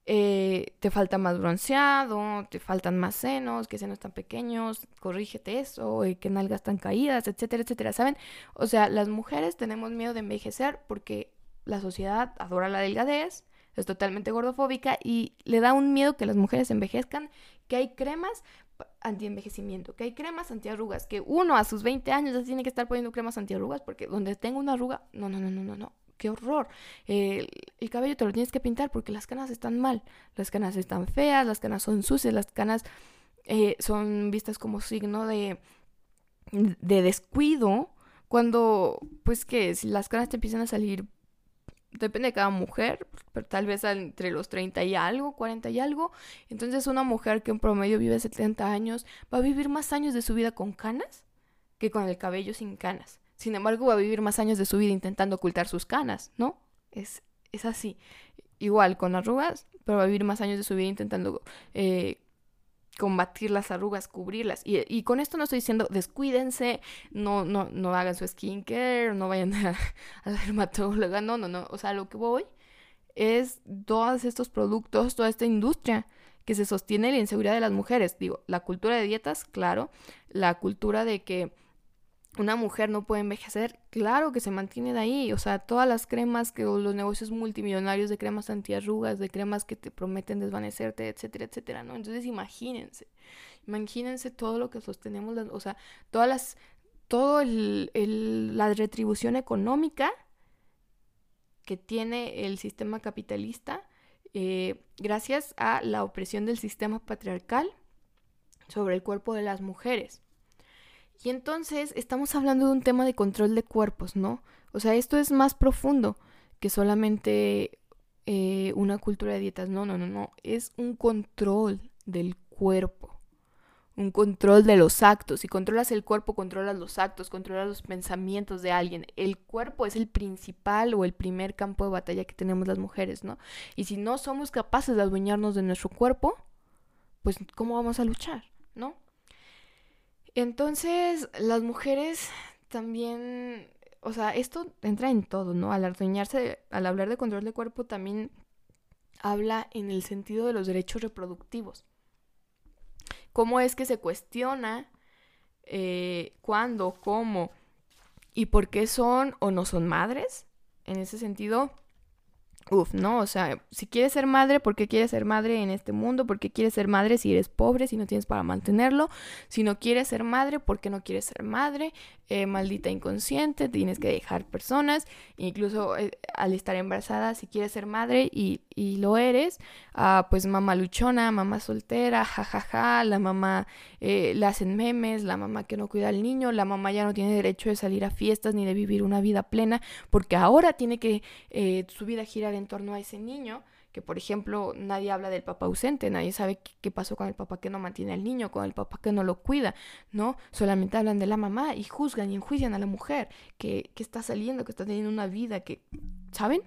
Eh, te falta más bronceado, te faltan más senos, que senos tan pequeños, corrígete eso, eh, que nalgas tan caídas, etcétera, etcétera, ¿saben? O sea, las mujeres tenemos miedo de envejecer porque la sociedad adora la delgadez, es totalmente gordofóbica y le da un miedo que las mujeres envejezcan, que hay cremas anti-envejecimiento, que hay cremas antiarrugas, que uno a sus 20 años ya tiene que estar poniendo cremas antiarrugas porque donde tengo una arruga, no, no, no, no, no, no, qué horror. el cabello te lo tienes que pintar porque las canas están mal, las canas están feas, las canas son sucias, las canas eh, son vistas como signo de, de descuido, cuando pues que si las canas te empiezan a salir depende de cada mujer, pero tal vez entre los 30 y algo, 40 y algo. Entonces una mujer que en promedio vive 70 años va a vivir más años de su vida con canas que con el cabello sin canas. Sin embargo, va a vivir más años de su vida intentando ocultar sus canas, ¿no? Es, es así. Igual con arrugas, pero va a vivir más años de su vida intentando eh, combatir las arrugas, cubrirlas. Y, con esto no estoy diciendo descuídense, no, no, no hagan su skincare, no vayan a, la dermatóloga, no, no, no. O sea, lo que voy es todos estos productos, toda esta industria que se sostiene la inseguridad de las mujeres. Digo, la cultura de dietas, claro, la cultura de que una mujer no puede envejecer, claro que se mantiene de ahí, o sea, todas las cremas que los negocios multimillonarios de cremas antiarrugas, de cremas que te prometen desvanecerte, etcétera, etcétera, ¿no? Entonces imagínense, imagínense todo lo que sostenemos, o sea, todas las, todo el, la retribución económica que tiene el sistema capitalista eh, gracias a la opresión del sistema patriarcal sobre el cuerpo de las mujeres. Y entonces estamos hablando de un tema de control de cuerpos, ¿no? O sea, esto es más profundo que solamente eh, una cultura de dietas. No, no, no, no. Es un control del cuerpo. Un control de los actos. Si controlas el cuerpo, controlas los actos, controlas los pensamientos de alguien. El cuerpo es el principal o el primer campo de batalla que tenemos las mujeres, ¿no? Y si no somos capaces de adueñarnos de nuestro cuerpo, pues ¿cómo vamos a luchar, ¿no? Entonces, las mujeres también, o sea, esto entra en todo, ¿no? Al adueñarse, al hablar de control de cuerpo, también habla en el sentido de los derechos reproductivos. ¿Cómo es que se cuestiona eh, cuándo, cómo y por qué son o no son madres? En ese sentido, Uf, no, o sea, si quieres ser madre, ¿por qué quieres ser madre en este mundo? ¿Por qué quieres ser madre si eres pobre, si no tienes para mantenerlo? Si no quieres ser madre, ¿por qué no quieres ser madre? Eh, maldita inconsciente, tienes que dejar personas, incluso eh, al estar embarazada, si quieres ser madre y, y lo eres, ah, pues mamá luchona, mamá soltera, jajaja, ja, ja, la mamá eh, le hacen memes, la mamá que no cuida al niño, la mamá ya no tiene derecho de salir a fiestas ni de vivir una vida plena, porque ahora tiene que su vida girar en torno a ese niño que por ejemplo nadie habla del papá ausente, nadie sabe qué, pasó con el papá que no mantiene al niño, con el papá que no lo cuida, ¿no? Solamente hablan de la mamá y juzgan y enjuician a la mujer que, que está saliendo, que está teniendo una vida que, ¿saben?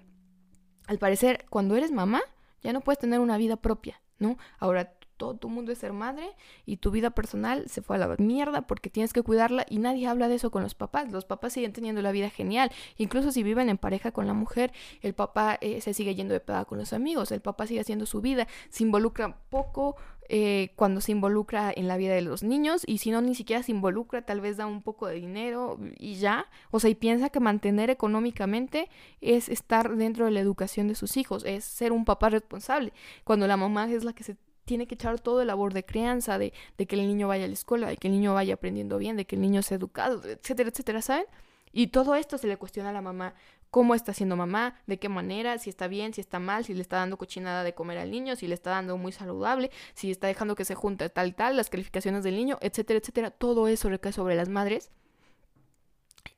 Al parecer, cuando eres mamá, ya no puedes tener una vida propia, ¿no? Ahora todo tu mundo es ser madre y tu vida personal se fue a la mierda porque tienes que cuidarla y nadie habla de eso con los papás. Los papás siguen teniendo la vida genial. Incluso si viven en pareja con la mujer, el papá eh, se sigue yendo de peda con los amigos, el papá sigue haciendo su vida, se involucra poco eh, cuando se involucra en la vida de los niños y si no ni siquiera se involucra, tal vez da un poco de dinero y ya. O sea, y piensa que mantener económicamente es estar dentro de la educación de sus hijos, es ser un papá responsable, cuando la mamá es la que se tiene que echar todo el labor de crianza, de, de, que el niño vaya a la escuela, de que el niño vaya aprendiendo bien, de que el niño sea educado, etcétera, etcétera, ¿saben? Y todo esto se le cuestiona a la mamá, cómo está haciendo mamá, de qué manera, si está bien, si está mal, si le está dando cochinada de comer al niño, si le está dando muy saludable, si está dejando que se junte tal, tal, las calificaciones del niño, etcétera, etcétera. Todo eso recae sobre las madres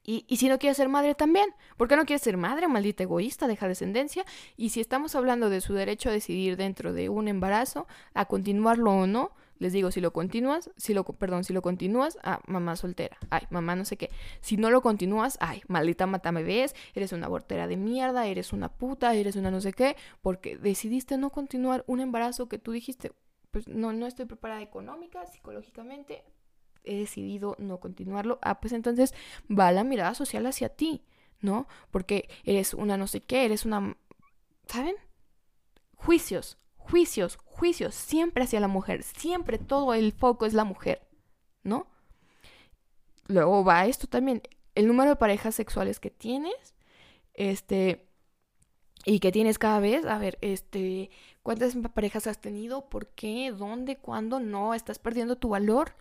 y, y, si no quieres ser madre también, ¿por qué no quieres ser madre, maldita egoísta, deja descendencia? Y si estamos hablando de su derecho a decidir dentro de un embarazo, a continuarlo o no, les digo, si lo continúas, si lo, perdón, si lo continúas, ah, mamá soltera, ay, mamá no sé qué. Si no lo continúas, ay, maldita mata ves, eres una abortera de mierda, eres una puta, eres una no sé qué, porque decidiste no continuar un embarazo que tú dijiste, pues no, no estoy preparada económica, psicológicamente, he decidido no continuarlo, ah, pues entonces va la mirada social hacia ti, ¿no? Porque eres una no sé qué, eres una... ¿Saben? Juicios, juicios, juicios, siempre hacia la mujer, siempre todo el foco es la mujer, ¿no? Luego va esto también, el número de parejas sexuales que tienes, este, y que tienes cada vez, a ver, este, ¿cuántas parejas has tenido? ¿Por qué? ¿Dónde? ¿Cuándo? No, estás perdiendo tu valor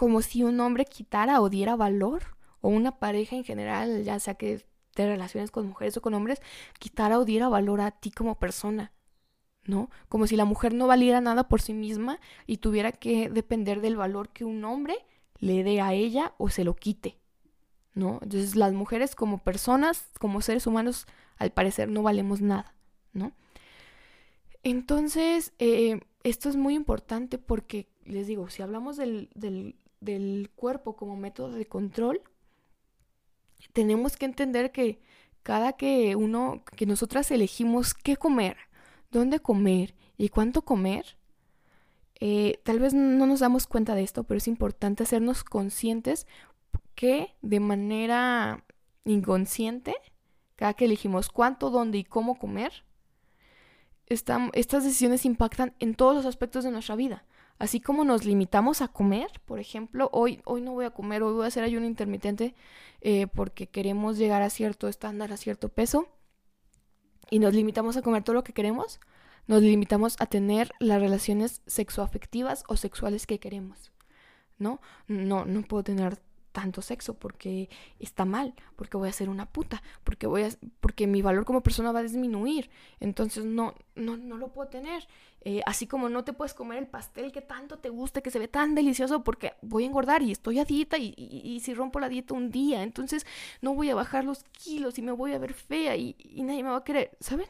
como si un hombre quitara o diera valor, o una pareja en general, ya sea que te relaciones con mujeres o con hombres, quitara o diera valor a ti como persona, ¿no? Como si la mujer no valiera nada por sí misma y tuviera que depender del valor que un hombre le dé a ella o se lo quite, ¿no? Entonces las mujeres como personas, como seres humanos, al parecer no valemos nada, ¿no? Entonces, eh, esto es muy importante porque, les digo, si hablamos del, del cuerpo como método de control, tenemos que entender que cada que uno, que nosotras elegimos qué comer, dónde comer y cuánto comer, eh, tal vez no nos damos cuenta de esto, pero es importante hacernos conscientes que de manera inconsciente, cada que elegimos cuánto, dónde y cómo comer, estas decisiones impactan en todos los aspectos de nuestra vida. Así como nos limitamos a comer, por ejemplo, hoy, hoy no voy a comer, hoy voy a hacer ayuno intermitente eh, porque queremos llegar a cierto estándar, a cierto peso, y nos limitamos a comer todo lo que queremos, nos limitamos a tener las relaciones sexoafectivas o sexuales que queremos, ¿no? No, no puedo tener tanto sexo porque está mal, porque voy a ser una puta, porque voy a porque mi valor como persona va a disminuir. Entonces no no no lo puedo tener. Eh, así como no te puedes comer el pastel que tanto te gusta, que se ve tan delicioso porque voy a engordar y estoy a dieta y, y, si rompo la dieta un día, entonces no voy a bajar los kilos y me voy a ver fea y, y nadie me va a querer, ¿saben?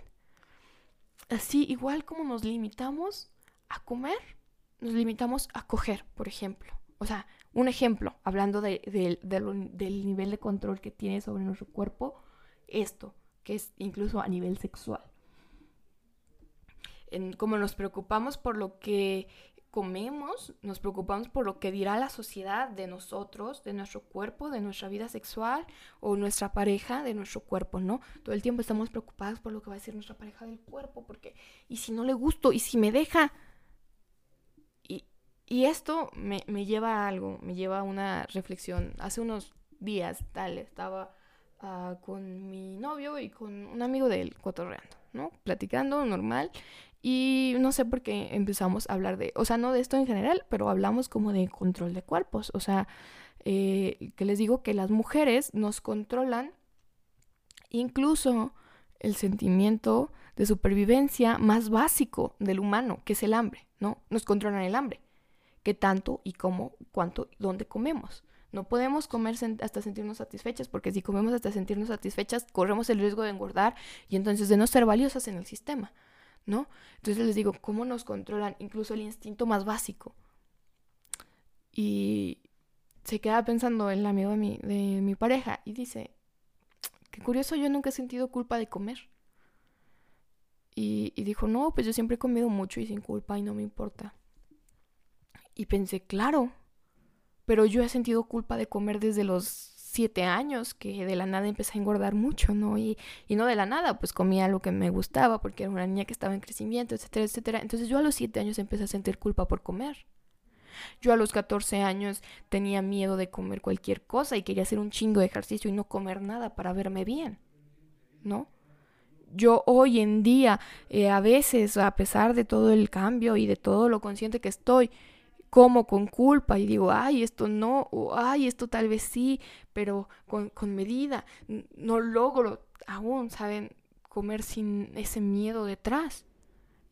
Así igual como nos limitamos a comer, nos limitamos a coger, por ejemplo. O sea, un ejemplo, hablando de, del nivel de control que tiene sobre nuestro cuerpo, esto, que es incluso a nivel sexual. En, como nos preocupamos por lo que comemos, nos preocupamos por lo que dirá la sociedad de nosotros, de nuestro cuerpo, de nuestra vida sexual o nuestra pareja, de nuestro cuerpo, ¿no? Todo el tiempo estamos preocupados por lo que va a decir nuestra pareja del cuerpo, porque, ¿y si no le gusto? ¿Y si me deja? Y esto me, lleva a algo, me lleva a una reflexión. Hace unos días, tal, estaba ah, con mi novio y con un amigo de él, cotorreando, ¿no? Platicando, normal. Y no sé por qué empezamos a hablar de, o sea, no de esto en general, pero hablamos como de control de cuerpos. O sea, eh, que les digo que las mujeres nos controlan incluso el sentimiento de supervivencia más básico del humano, que es el hambre, ¿no? Nos controlan el hambre qué tanto y cómo, cuánto, dónde comemos. No podemos comer hasta sentirnos satisfechas, porque si comemos hasta sentirnos satisfechas, corremos el riesgo de engordar y entonces de no ser valiosas en el sistema, ¿no? Entonces les digo, ¿cómo nos controlan incluso el instinto más básico? Y se queda pensando el amigo de mi, de mi pareja y dice, qué curioso, yo nunca he sentido culpa de comer. Y, y dijo, no, pues yo siempre he comido mucho y sin culpa y no me importa. Y pensé, claro, pero yo he sentido culpa de comer desde los siete años, que de la nada empecé a engordar mucho, ¿no? Y, y no de la nada, pues comía lo que me gustaba, porque era una niña que estaba en crecimiento, etcétera, etcétera. Entonces yo a los siete años empecé a sentir culpa por comer. Yo a los 14 años tenía miedo de comer cualquier cosa y quería hacer un chingo de ejercicio y no comer nada para verme bien, ¿no? Yo hoy en día, eh, a veces, a pesar de todo el cambio y de todo lo consciente que estoy, como con culpa y digo, ay, esto no, o ay, esto tal vez sí, pero con, medida. No logro aún, ¿saben? Comer sin ese miedo detrás.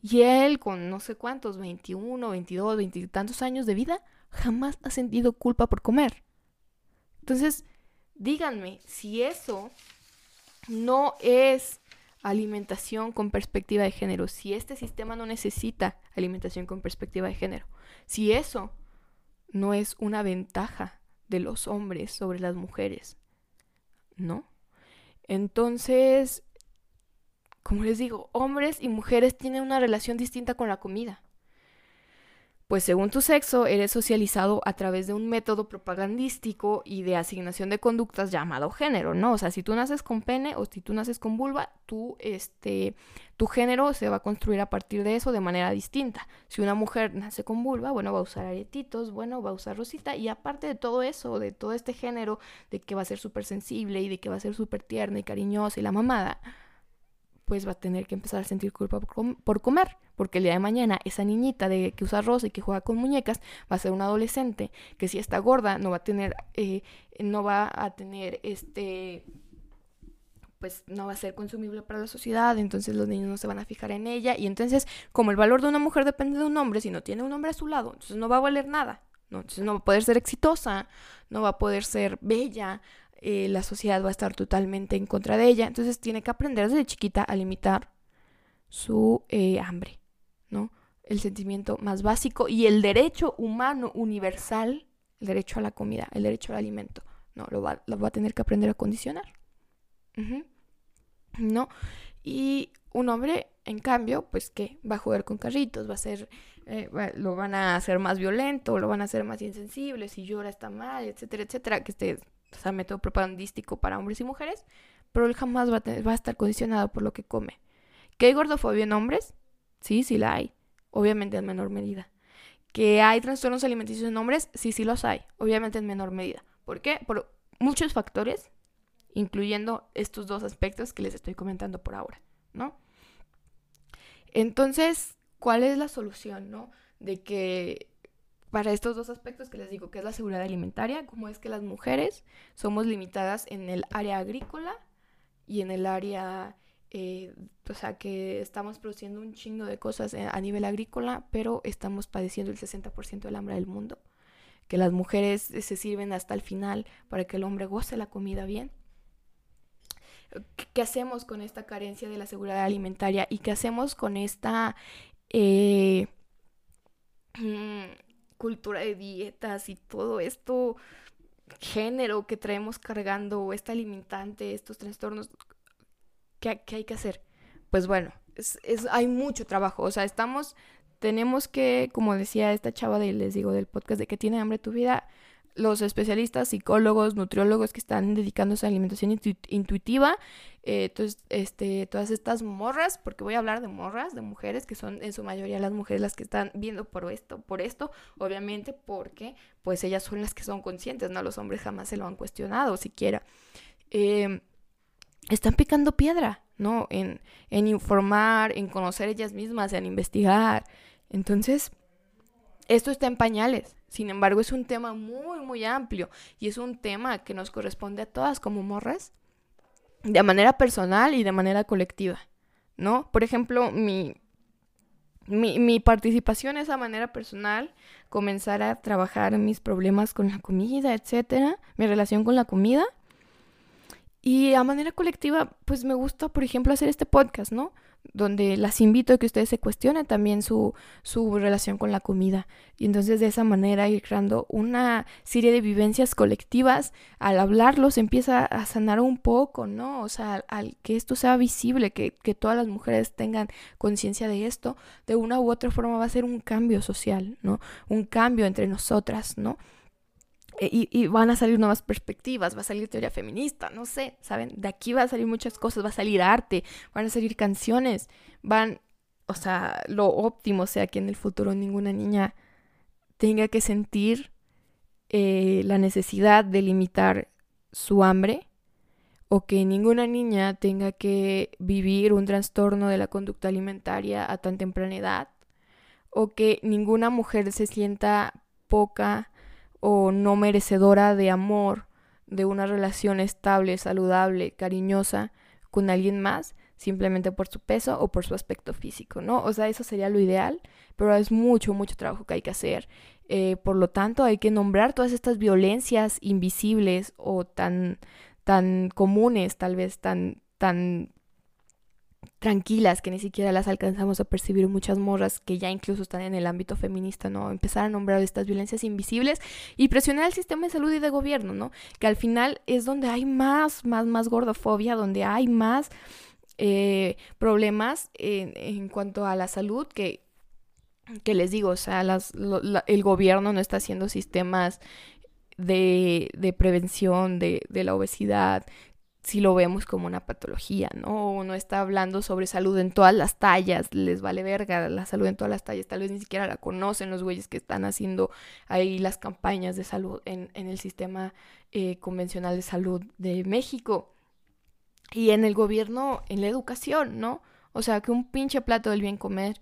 Y él, con no sé cuántos, 21, 22, 20 y tantos años de vida, jamás ha sentido culpa por comer. Entonces, díganme si eso no es alimentación con perspectiva de género, si este sistema no necesita alimentación con perspectiva de género, si eso no es una ventaja de los hombres sobre las mujeres, ¿no? Entonces, como les digo, hombres y mujeres tienen una relación distinta con la comida pues según tu sexo eres socializado a través de un método propagandístico y de asignación de conductas llamado género, ¿no? O sea, si tú naces con pene o si tú naces con vulva, tú, este, tu género se va a construir a partir de eso de manera distinta. Si una mujer nace con vulva, bueno, va a usar aretitos, bueno, va a usar rosita y aparte de todo eso, de todo este género, de que va a ser súper sensible y de que va a ser súper tierna y cariñosa y la mamada, pues va a tener que empezar a sentir culpa por, comer, porque el día de mañana esa niñita de que usa rosa y que juega con muñecas va a ser una adolescente que si está gorda no va a tener, eh, no va a tener este pues no va a ser consumible para la sociedad, entonces los niños no se van a fijar en ella y entonces como el valor de una mujer depende de un hombre, si no tiene un hombre a su lado, entonces no va a valer nada, ¿no? entonces no va a poder ser exitosa, no va a poder ser bella, eh, la sociedad va a estar totalmente en contra de ella. Entonces tiene que aprender desde chiquita a limitar su eh, hambre, ¿no? El sentimiento más básico y el derecho humano universal, el derecho a la comida, el derecho al alimento, ¿no? Lo va, lo va a tener que aprender a condicionar. ¿No? Y un hombre, en cambio, pues que va a jugar con carritos, va a ser, eh, lo van a hacer más violento, lo van a hacer más insensible, si llora está mal, etcétera, etcétera, que esté o sea, método propagandístico para hombres y mujeres, pero él jamás va a, estar condicionado por lo que come. ¿Que hay gordofobia en hombres? Sí, sí la hay, obviamente en menor medida. ¿Que hay trastornos alimenticios en hombres? Sí, sí los hay, obviamente en menor medida. ¿Por qué? Por muchos factores, incluyendo estos dos aspectos que les estoy comentando por ahora, ¿no? Entonces, ¿cuál es la solución, no? De que para estos dos aspectos que les digo, que es la seguridad alimentaria, como es que las mujeres somos limitadas en el área agrícola y en el área, eh, o sea, que estamos produciendo un chingo de cosas eh, a nivel agrícola, pero estamos padeciendo el 60% del hambre del mundo. Que las mujeres se sirven hasta el final para que el hombre goce la comida bien. ¿Qué hacemos con esta carencia de la seguridad alimentaria y qué hacemos con esta eh, mm, cultura de dietas y todo esto género que traemos cargando, esta limitante, estos trastornos? ¿Qué, hay que hacer? Pues bueno, es, hay mucho trabajo, o sea, estamos, tenemos que, como decía esta chava de, les digo, del podcast de que tiene hambre tu vida, los especialistas, psicólogos, nutriólogos que están dedicándose a alimentación intuitiva, eh, entonces, este, todas estas morras, porque voy a hablar de morras, de mujeres, que son en su mayoría las mujeres las que están viendo por esto, por esto, obviamente porque pues ellas son las que son conscientes, ¿no? Los hombres jamás se lo han cuestionado siquiera. Em, están picando piedra, ¿no? En, en informar, en conocer ellas mismas, en investigar. Entonces, esto está en pañales. Sin embargo, es un tema muy, muy amplio y es un tema que nos corresponde a todas como morras de manera personal y de manera colectiva, ¿no? Por ejemplo, mi, mi, mi participación esa manera personal, comenzar a trabajar mis problemas con la comida, etcétera, mi relación con la comida. Y a manera colectiva, pues me gusta, por ejemplo, hacer este podcast, ¿no? Donde las invito a que ustedes se cuestionen también su, su relación con la comida. Y entonces de esa manera ir creando una serie de vivencias colectivas. Al hablarlos empieza a sanar un poco, ¿no? O sea, al, que esto sea visible, que, que todas las mujeres tengan conciencia de esto, de una u otra forma va a ser un cambio social, ¿no? Un cambio entre nosotras, ¿no? Eh, y, van a salir nuevas perspectivas, va a salir teoría feminista, no sé, ¿saben? De aquí va a salir muchas cosas, va a salir arte, van a salir canciones, van, o sea, lo óptimo sea que en el futuro ninguna niña tenga que sentir eh, la necesidad de limitar su hambre o que ninguna niña tenga que vivir un trastorno de la conducta alimentaria a tan temprana edad o que ninguna mujer se sienta poca o no merecedora de amor, de una relación estable, saludable, cariñosa con alguien más, simplemente por su peso o por su aspecto físico, ¿no? O sea, eso sería lo ideal, pero es mucho, mucho trabajo que hay que hacer. Eh, por lo tanto, hay que nombrar todas estas violencias invisibles o tan, tan comunes, tal vez tan, tan tranquilas que ni siquiera las alcanzamos a percibir muchas morras que ya incluso están en el ámbito feminista, ¿no? Empezar a nombrar estas violencias invisibles y presionar al sistema de salud y de gobierno, ¿no? Que al final es donde hay más, más, más gordofobia, donde hay más eh, problemas en, cuanto a la salud que, que les digo, o sea, las, el gobierno no está haciendo sistemas de, de prevención de, de la obesidad, si lo vemos como una patología, ¿no? Uno está hablando sobre salud en todas las tallas, les vale verga la salud en todas las tallas, tal vez ni siquiera la conocen los güeyes que están haciendo ahí las campañas de salud en, en el sistema eh, convencional de salud de México. Y en el gobierno, en la educación, ¿no? O sea, que un pinche plato del bien comer,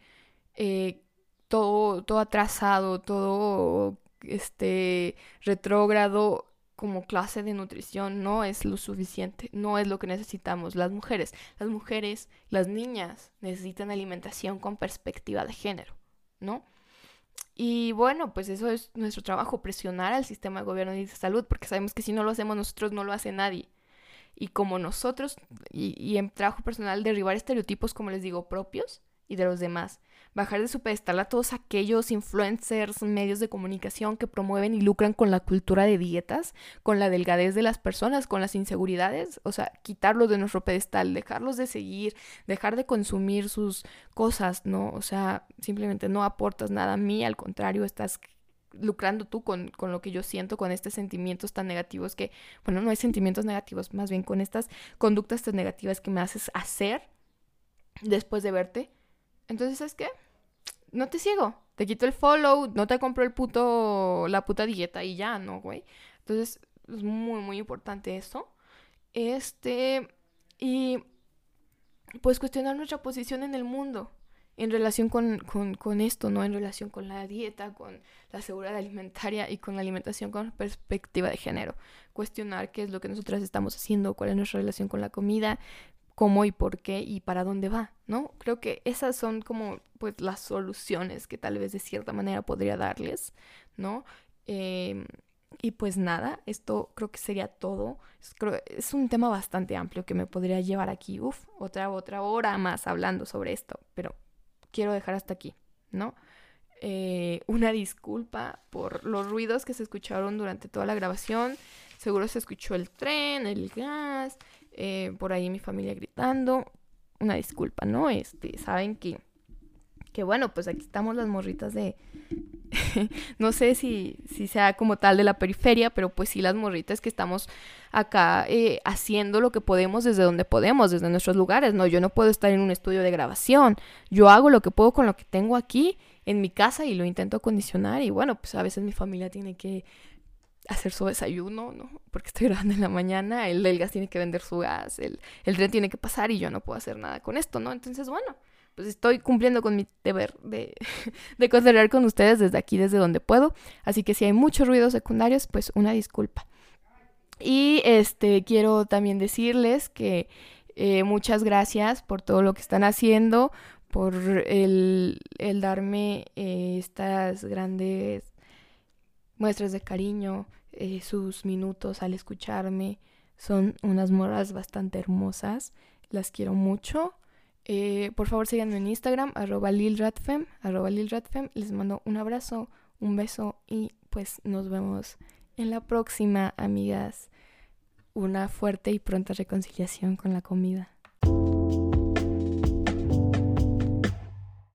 eh, todo, todo atrasado, todo este retrógrado, como clase de nutrición no es lo suficiente, no es lo que necesitamos las mujeres. Las mujeres, las niñas necesitan alimentación con perspectiva de género, ¿no? Y bueno, pues eso es nuestro trabajo, presionar al sistema de gobierno y de salud, porque sabemos que si no lo hacemos nosotros, no lo hace nadie. Y como nosotros, y, y en trabajo personal, derribar estereotipos, como les digo, propios y de los demás bajar de su pedestal a todos aquellos influencers, medios de comunicación que promueven y lucran con la cultura de dietas, con la delgadez de las personas, con las inseguridades, o sea, quitarlos de nuestro pedestal, dejarlos de seguir, dejar de consumir sus cosas, ¿no? O sea, simplemente no aportas nada a mí, al contrario, estás lucrando tú con, con, lo que yo siento, con estos sentimientos tan negativos que, bueno, no hay sentimientos negativos, más bien con estas conductas tan negativas que me haces hacer después de verte. Entonces, ¿sabes qué? No te sigo. Te quito el follow, no te compro el puto, la puta dieta y ya, ¿no, güey? Entonces, es muy, muy importante eso. Este, y pues cuestionar nuestra posición en el mundo. en relación con, con, con, esto, ¿no? En relación con la dieta, con la seguridad alimentaria y con la alimentación con perspectiva de género. Cuestionar qué es lo que nosotras estamos haciendo, cuál es nuestra relación con la comida, cómo y por qué y para dónde va, ¿no? Creo que esas son como pues las soluciones que tal vez de cierta manera podría darles, ¿no? Eh, y pues nada, esto creo que sería todo. Es un tema bastante amplio que me podría llevar aquí, uff, otra, otra hora más hablando sobre esto, pero quiero dejar hasta aquí, ¿no? Eh, una disculpa por los ruidos que se escucharon durante toda la grabación. Seguro se escuchó el tren, el gas, eh, por ahí mi familia gritando. Una disculpa, ¿no? Este, saben que, que bueno, pues aquí estamos las morritas de, no sé si, si sea como tal de la periferia, pero pues sí las morritas que estamos acá eh, haciendo lo que podemos desde donde podemos, desde nuestros lugares. No, yo no puedo estar en un estudio de grabación. Yo hago lo que puedo con lo que tengo aquí en mi casa y lo intento condicionar. Y bueno, pues a veces mi familia tiene que hacer su desayuno, ¿no? Porque estoy grabando en la mañana, el del gas tiene que vender su gas, el, el tren tiene que pasar y yo no puedo hacer nada con esto, ¿no? Entonces, bueno, pues estoy cumpliendo con mi deber de, de considerar con ustedes desde aquí, desde donde puedo. Así que si hay muchos ruidos secundarios, pues una disculpa. Y este quiero también decirles que eh, muchas gracias por todo lo que están haciendo, por el, el darme eh, estas grandes muestras de cariño, eh, sus minutos al escucharme. Son unas morras bastante hermosas. Las quiero mucho. Eh, por favor, síganme en Instagram, arroba lilratfem, arroba lilratfem. Les mando un abrazo, un beso y pues nos vemos en la próxima, amigas. Una fuerte y pronta reconciliación con la comida.